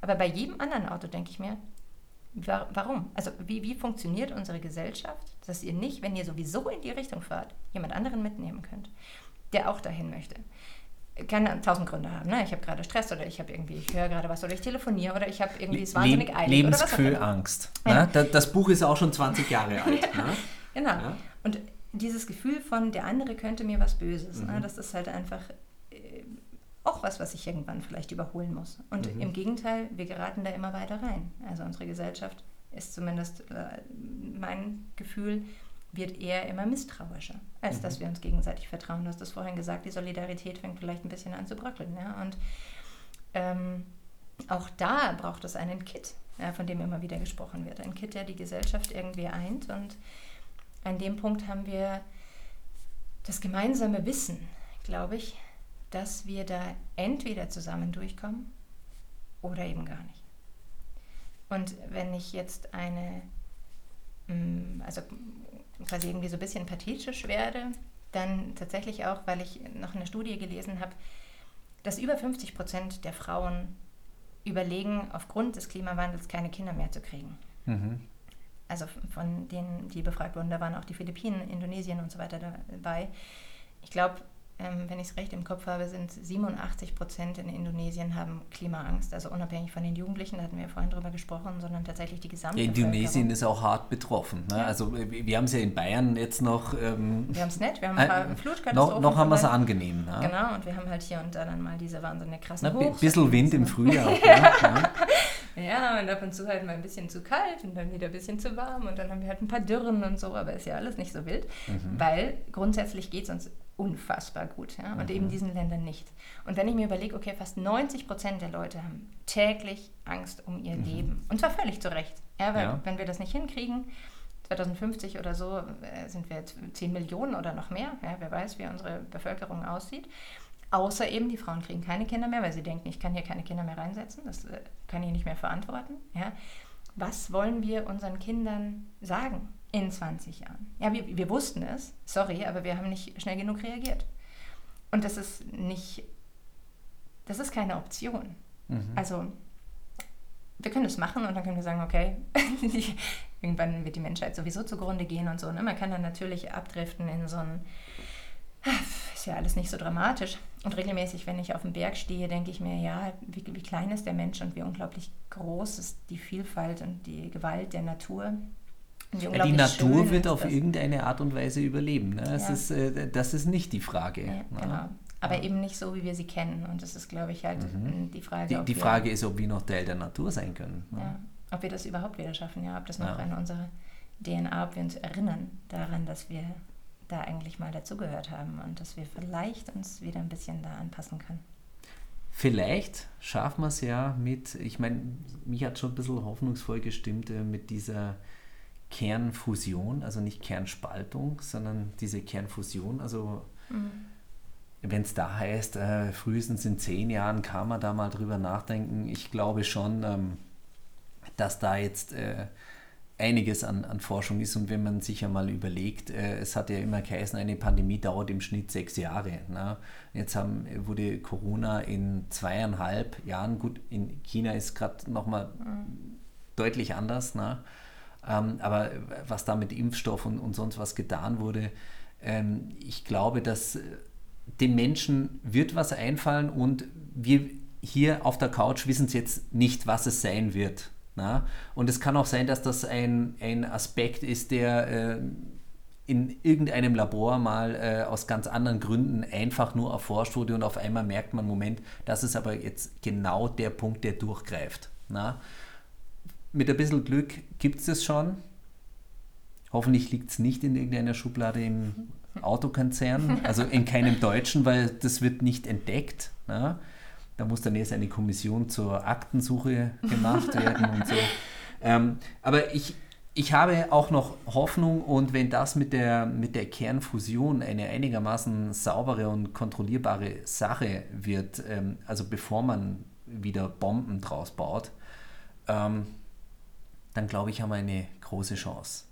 Aber bei jedem anderen Auto denke ich mir, warum? Also wie, wie funktioniert unsere Gesellschaft, dass ihr nicht, wenn ihr sowieso in die Richtung fahrt, jemand anderen mitnehmen könnt, der auch dahin möchte? kann tausend Gründe haben. Ne? Ich habe gerade Stress oder ich habe irgendwie, ich höre gerade was oder ich telefoniere oder ich habe irgendwie es wahnsinnig eilig. Lebensgefühl, Angst. Ne? Ja. Das Buch ist auch schon 20 Jahre (laughs) alt. Ne? genau. Ja. Und dieses Gefühl von, der andere könnte mir was Böses, ne? mhm. ne? das ist halt einfach, auch was, was ich irgendwann vielleicht überholen muss. Und mhm. im Gegenteil, wir geraten da immer weiter rein. Also unsere Gesellschaft ist zumindest äh, mein Gefühl, wird eher immer misstrauischer, als mhm. dass wir uns gegenseitig vertrauen. Du hast das vorhin gesagt, die Solidarität fängt vielleicht ein bisschen an zu bröckeln. Ja? Und ähm, auch da braucht es einen Kit, ja, von dem immer wieder gesprochen wird. Ein Kit, der die Gesellschaft irgendwie eint. Und an dem Punkt haben wir das gemeinsame Wissen, glaube ich, dass wir da entweder zusammen durchkommen oder eben gar nicht. Und wenn ich jetzt eine, mm, also quasi irgendwie so ein bisschen pathetisch werde, dann tatsächlich auch, weil ich noch eine Studie gelesen habe, dass über 50 Prozent der Frauen überlegen, aufgrund des Klimawandels keine Kinder mehr zu kriegen. Mhm. Also von denen, die befragt wurden, da waren auch die Philippinen, Indonesien und so weiter dabei. Ich glaube, ähm, wenn ich es recht im Kopf habe, sind 87 Prozent in Indonesien haben Klimaangst. Also unabhängig von den Jugendlichen, da hatten wir ja vorhin drüber gesprochen, sondern tatsächlich die gesamte Indonesien ist auch hart betroffen. Ne? Ja. Also wir haben es ja in Bayern jetzt noch... Ähm, wir haben es nett, wir haben ein paar äh, Flutkatastrophen. Noch, noch haben wir es angenehm. Ne? Genau, und wir haben halt hier und da dann mal diese wahnsinnig krassen Ein bisschen Wind im Frühjahr. ne? (laughs) Ja, und ab und zu halt mal ein bisschen zu kalt und dann wieder ein bisschen zu warm und dann haben wir halt ein paar Dürren und so, aber ist ja alles nicht so wild, mhm. weil grundsätzlich geht es uns unfassbar gut ja? und mhm. eben diesen Ländern nicht. Und wenn ich mir überlege, okay, fast 90 Prozent der Leute haben täglich Angst um ihr mhm. Leben und zwar völlig zu Recht, ja, weil ja. wenn wir das nicht hinkriegen, 2050 oder so äh, sind wir 10 Millionen oder noch mehr, ja, wer weiß, wie unsere Bevölkerung aussieht. Außer eben, die Frauen kriegen keine Kinder mehr, weil sie denken, ich kann hier keine Kinder mehr reinsetzen, das äh, kann ich nicht mehr verantworten. Ja. Was wollen wir unseren Kindern sagen in 20 Jahren? Ja, wir, wir wussten es, sorry, aber wir haben nicht schnell genug reagiert. Und das ist nicht, das ist keine Option. Mhm. Also, wir können das machen und dann können wir sagen, okay, (laughs) irgendwann wird die Menschheit sowieso zugrunde gehen und so. Ne? Man kann dann natürlich abdriften in so ein (sighs) ist ja alles nicht so dramatisch. Und regelmäßig, wenn ich auf dem Berg stehe, denke ich mir, ja, wie, wie klein ist der Mensch und wie unglaublich groß ist die Vielfalt und die Gewalt der Natur. Ja, die Natur wird auf irgendeine Art und Weise überleben. Ne? Das, ja. ist, äh, das ist nicht die Frage. Ja, ne? genau. Aber eben nicht so, wie wir sie kennen. Und das ist, glaube ich, halt mhm. die Frage. Die, die Frage ist, ob wir noch Teil der Natur sein können. Ne? Ob wir das überhaupt wieder schaffen, ja, ob das noch in unserer DNA, ob wir uns erinnern daran, dass wir da eigentlich mal dazugehört haben und dass wir vielleicht uns wieder ein bisschen da anpassen können. Vielleicht schaffen wir es ja mit, ich meine, mich hat schon ein bisschen hoffnungsvoll gestimmt äh, mit dieser Kernfusion, also nicht Kernspaltung, sondern diese Kernfusion. Also mhm. wenn es da heißt, äh, frühestens in zehn Jahren kann man da mal drüber nachdenken. Ich glaube schon, ähm, dass da jetzt äh, einiges an, an Forschung ist. Und wenn man sich ja mal überlegt, äh, es hat ja immer geheißen, eine Pandemie dauert im Schnitt sechs Jahre. Ne? Jetzt haben, wurde Corona in zweieinhalb Jahren, gut, in China ist gerade nochmal mhm. deutlich anders, ne? Ähm, aber was da mit Impfstoff und, und sonst was getan wurde, ähm, ich glaube, dass äh, den Menschen wird was einfallen und wir hier auf der Couch wissen es jetzt nicht, was es sein wird. Na? Und es kann auch sein, dass das ein, ein Aspekt ist, der äh, in irgendeinem Labor mal äh, aus ganz anderen Gründen einfach nur erforscht wurde und auf einmal merkt man, Moment, das ist aber jetzt genau der Punkt, der durchgreift. Na? Mit ein bisschen Glück gibt es das schon. Hoffentlich liegt es nicht in irgendeiner Schublade im Autokonzern, also in keinem (laughs) deutschen, weil das wird nicht entdeckt. Na? Da muss dann erst eine Kommission zur Aktensuche gemacht werden und so. (laughs) Ähm, aber ich, ich habe auch noch Hoffnung und wenn das mit der, mit der Kernfusion eine einigermaßen saubere und kontrollierbare Sache wird, ähm, also bevor man wieder Bomben draus baut, ähm, dann glaube ich, haben wir eine große Chance.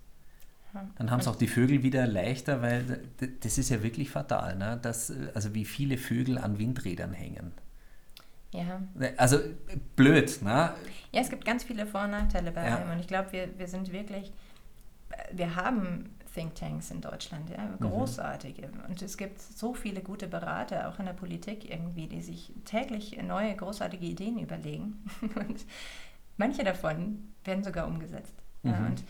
Dann haben es auch die Vögel wieder leichter, weil das ist ja wirklich fatal, ne? dass, also wie viele Vögel an Windrädern hängen. Ja. Also blöd, ne? Ja, es gibt ganz viele Vor- und Nachteile bei ja. allem. Und ich glaube, wir, wir sind wirklich, wir haben Thinktanks in Deutschland, ja, mhm. großartige. Mhm. Und es gibt so viele gute Berater, auch in der Politik irgendwie, die sich täglich neue, großartige Ideen überlegen. (laughs) Und manche davon werden sogar umgesetzt. Mhm. Und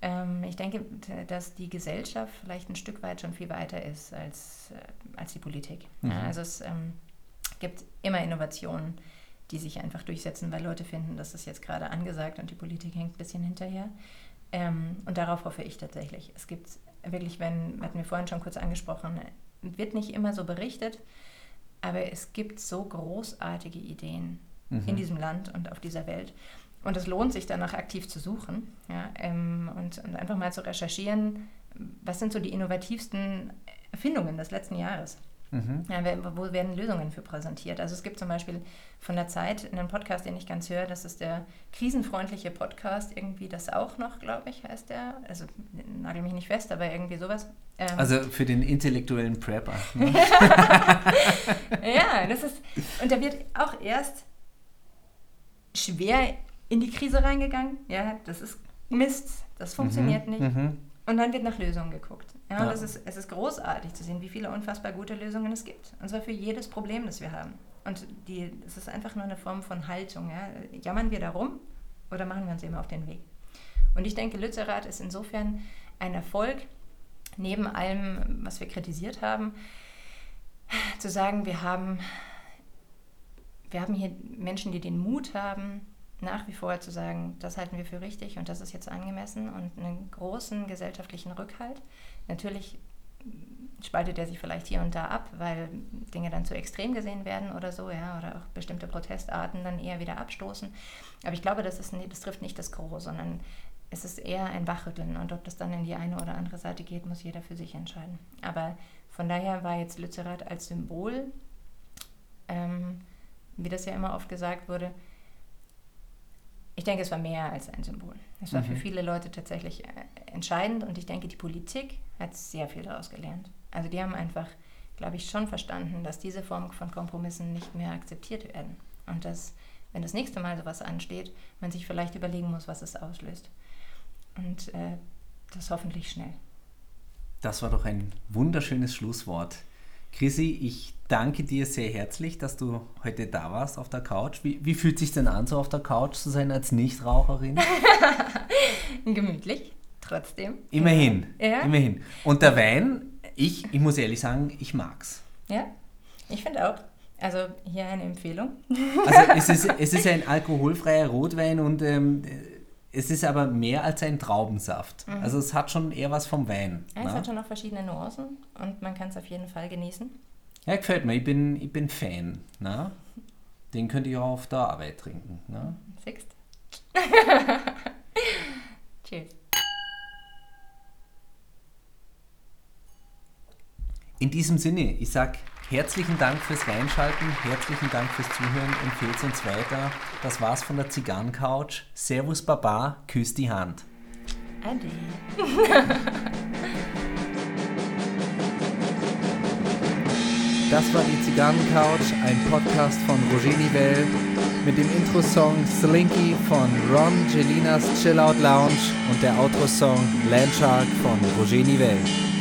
ähm, ich denke, dass die Gesellschaft vielleicht ein Stück weit schon viel weiter ist als, äh, als die Politik. Mhm. Ja, also es ähm, gibt immer Innovationen, die sich einfach durchsetzen, weil Leute finden, das ist jetzt gerade angesagt und die Politik hängt ein bisschen hinterher. Ähm, und darauf hoffe ich tatsächlich. Es gibt wirklich, wenn, hatten wir vorhin schon kurz angesprochen, wird nicht immer so berichtet, aber es gibt so großartige Ideen mhm. in diesem Land und auf dieser Welt. Und es lohnt sich danach aktiv zu suchen ja, ähm, und, und, einfach mal zu recherchieren, was sind so die innovativsten Erfindungen des letzten Jahres. Mhm. Ja, wo werden Lösungen für präsentiert? Also es gibt zum Beispiel von der Zeit einen Podcast, den ich ganz höre, das ist der krisenfreundliche Podcast, irgendwie das auch noch, glaube ich, heißt der. Also nagel mich nicht fest, aber irgendwie sowas. Ähm, also für den intellektuellen Prepper. (laughs) Ne? ja, das ist, und da wird auch erst schwer in die Krise reingegangen. Ja, das ist Mist, das funktioniert mhm, nicht. Mhm. Und dann wird nach Lösungen geguckt. Ja, und ja. Es, ist, es ist großartig zu sehen, wie viele unfassbar gute Lösungen es gibt. Und zwar für jedes Problem, das wir haben. Und die, es ist einfach nur eine Form von Haltung. Ja. Jammern wir darum oder machen wir uns eben auf den Weg? Und ich denke, Lützerath ist insofern ein Erfolg, neben allem, was wir kritisiert haben, zu sagen, wir haben, wir haben hier Menschen, die den Mut haben, nach wie vor zu sagen, das halten wir für richtig und das ist jetzt angemessen und einen großen gesellschaftlichen Rückhalt. Natürlich spaltet er sich vielleicht hier und da ab, weil Dinge dann zu extrem gesehen werden oder so, ja, oder auch bestimmte Protestarten dann eher wieder abstoßen. Aber ich glaube, das, ist, das trifft nicht das Gros, sondern es ist eher ein Wachrütteln und ob das dann in die eine oder andere Seite geht, muss jeder für sich entscheiden. Aber von daher war jetzt Lützerath als Symbol, ähm, wie das ja immer oft gesagt wurde, ich denke, es war mehr als ein Symbol. Es war mhm. für viele Leute tatsächlich äh, entscheidend und ich denke, die Politik hat sehr viel daraus gelernt. Also die haben einfach, glaube ich, schon verstanden, dass diese Form von Kompromissen nicht mehr akzeptiert werden und dass, wenn das nächste Mal sowas ansteht, man sich vielleicht überlegen muss, was es auslöst. Und äh, das hoffentlich schnell. Das war doch ein wunderschönes Schlusswort. Chrissy, ich danke dir sehr herzlich, dass du heute da warst auf der Couch. Wie, wie fühlt sich denn an, so auf der Couch zu sein als Nichtraucherin? (laughs) Gemütlich, trotzdem. Immerhin, ja. immerhin. Und der Wein, ich, ich muss ehrlich sagen, ich mag's. Ja, ich finde auch. Also hier eine Empfehlung. Also es (laughs) ist, es ist ein alkoholfreier Rotwein und ähm, es ist aber mehr als ein Traubensaft. Mhm. Also es hat schon eher was vom Wein. Ja, es ne? hat schon noch verschiedene Nuancen und man kann es auf jeden Fall genießen. Ja, gefällt mir. Ich bin, ich bin Fan. Ne? Den könnte ich auch auf der Arbeit trinken. Ne? Sixt. (laughs) Cheers. In diesem Sinne, ich sage Herzlichen Dank fürs Reinschalten, herzlichen Dank fürs Zuhören, empfehlt uns weiter. Das war's von der Zigarrencouch. Servus Baba, küsst die Hand. Ade. (laughs) Das war die Zigarrencouch, ein Podcast von Roger Nivelle mit dem Intro-Song Slinky von Ron Gelinas Chill Out Lounge und der Outro-Song Landshark von Roger Nivelle.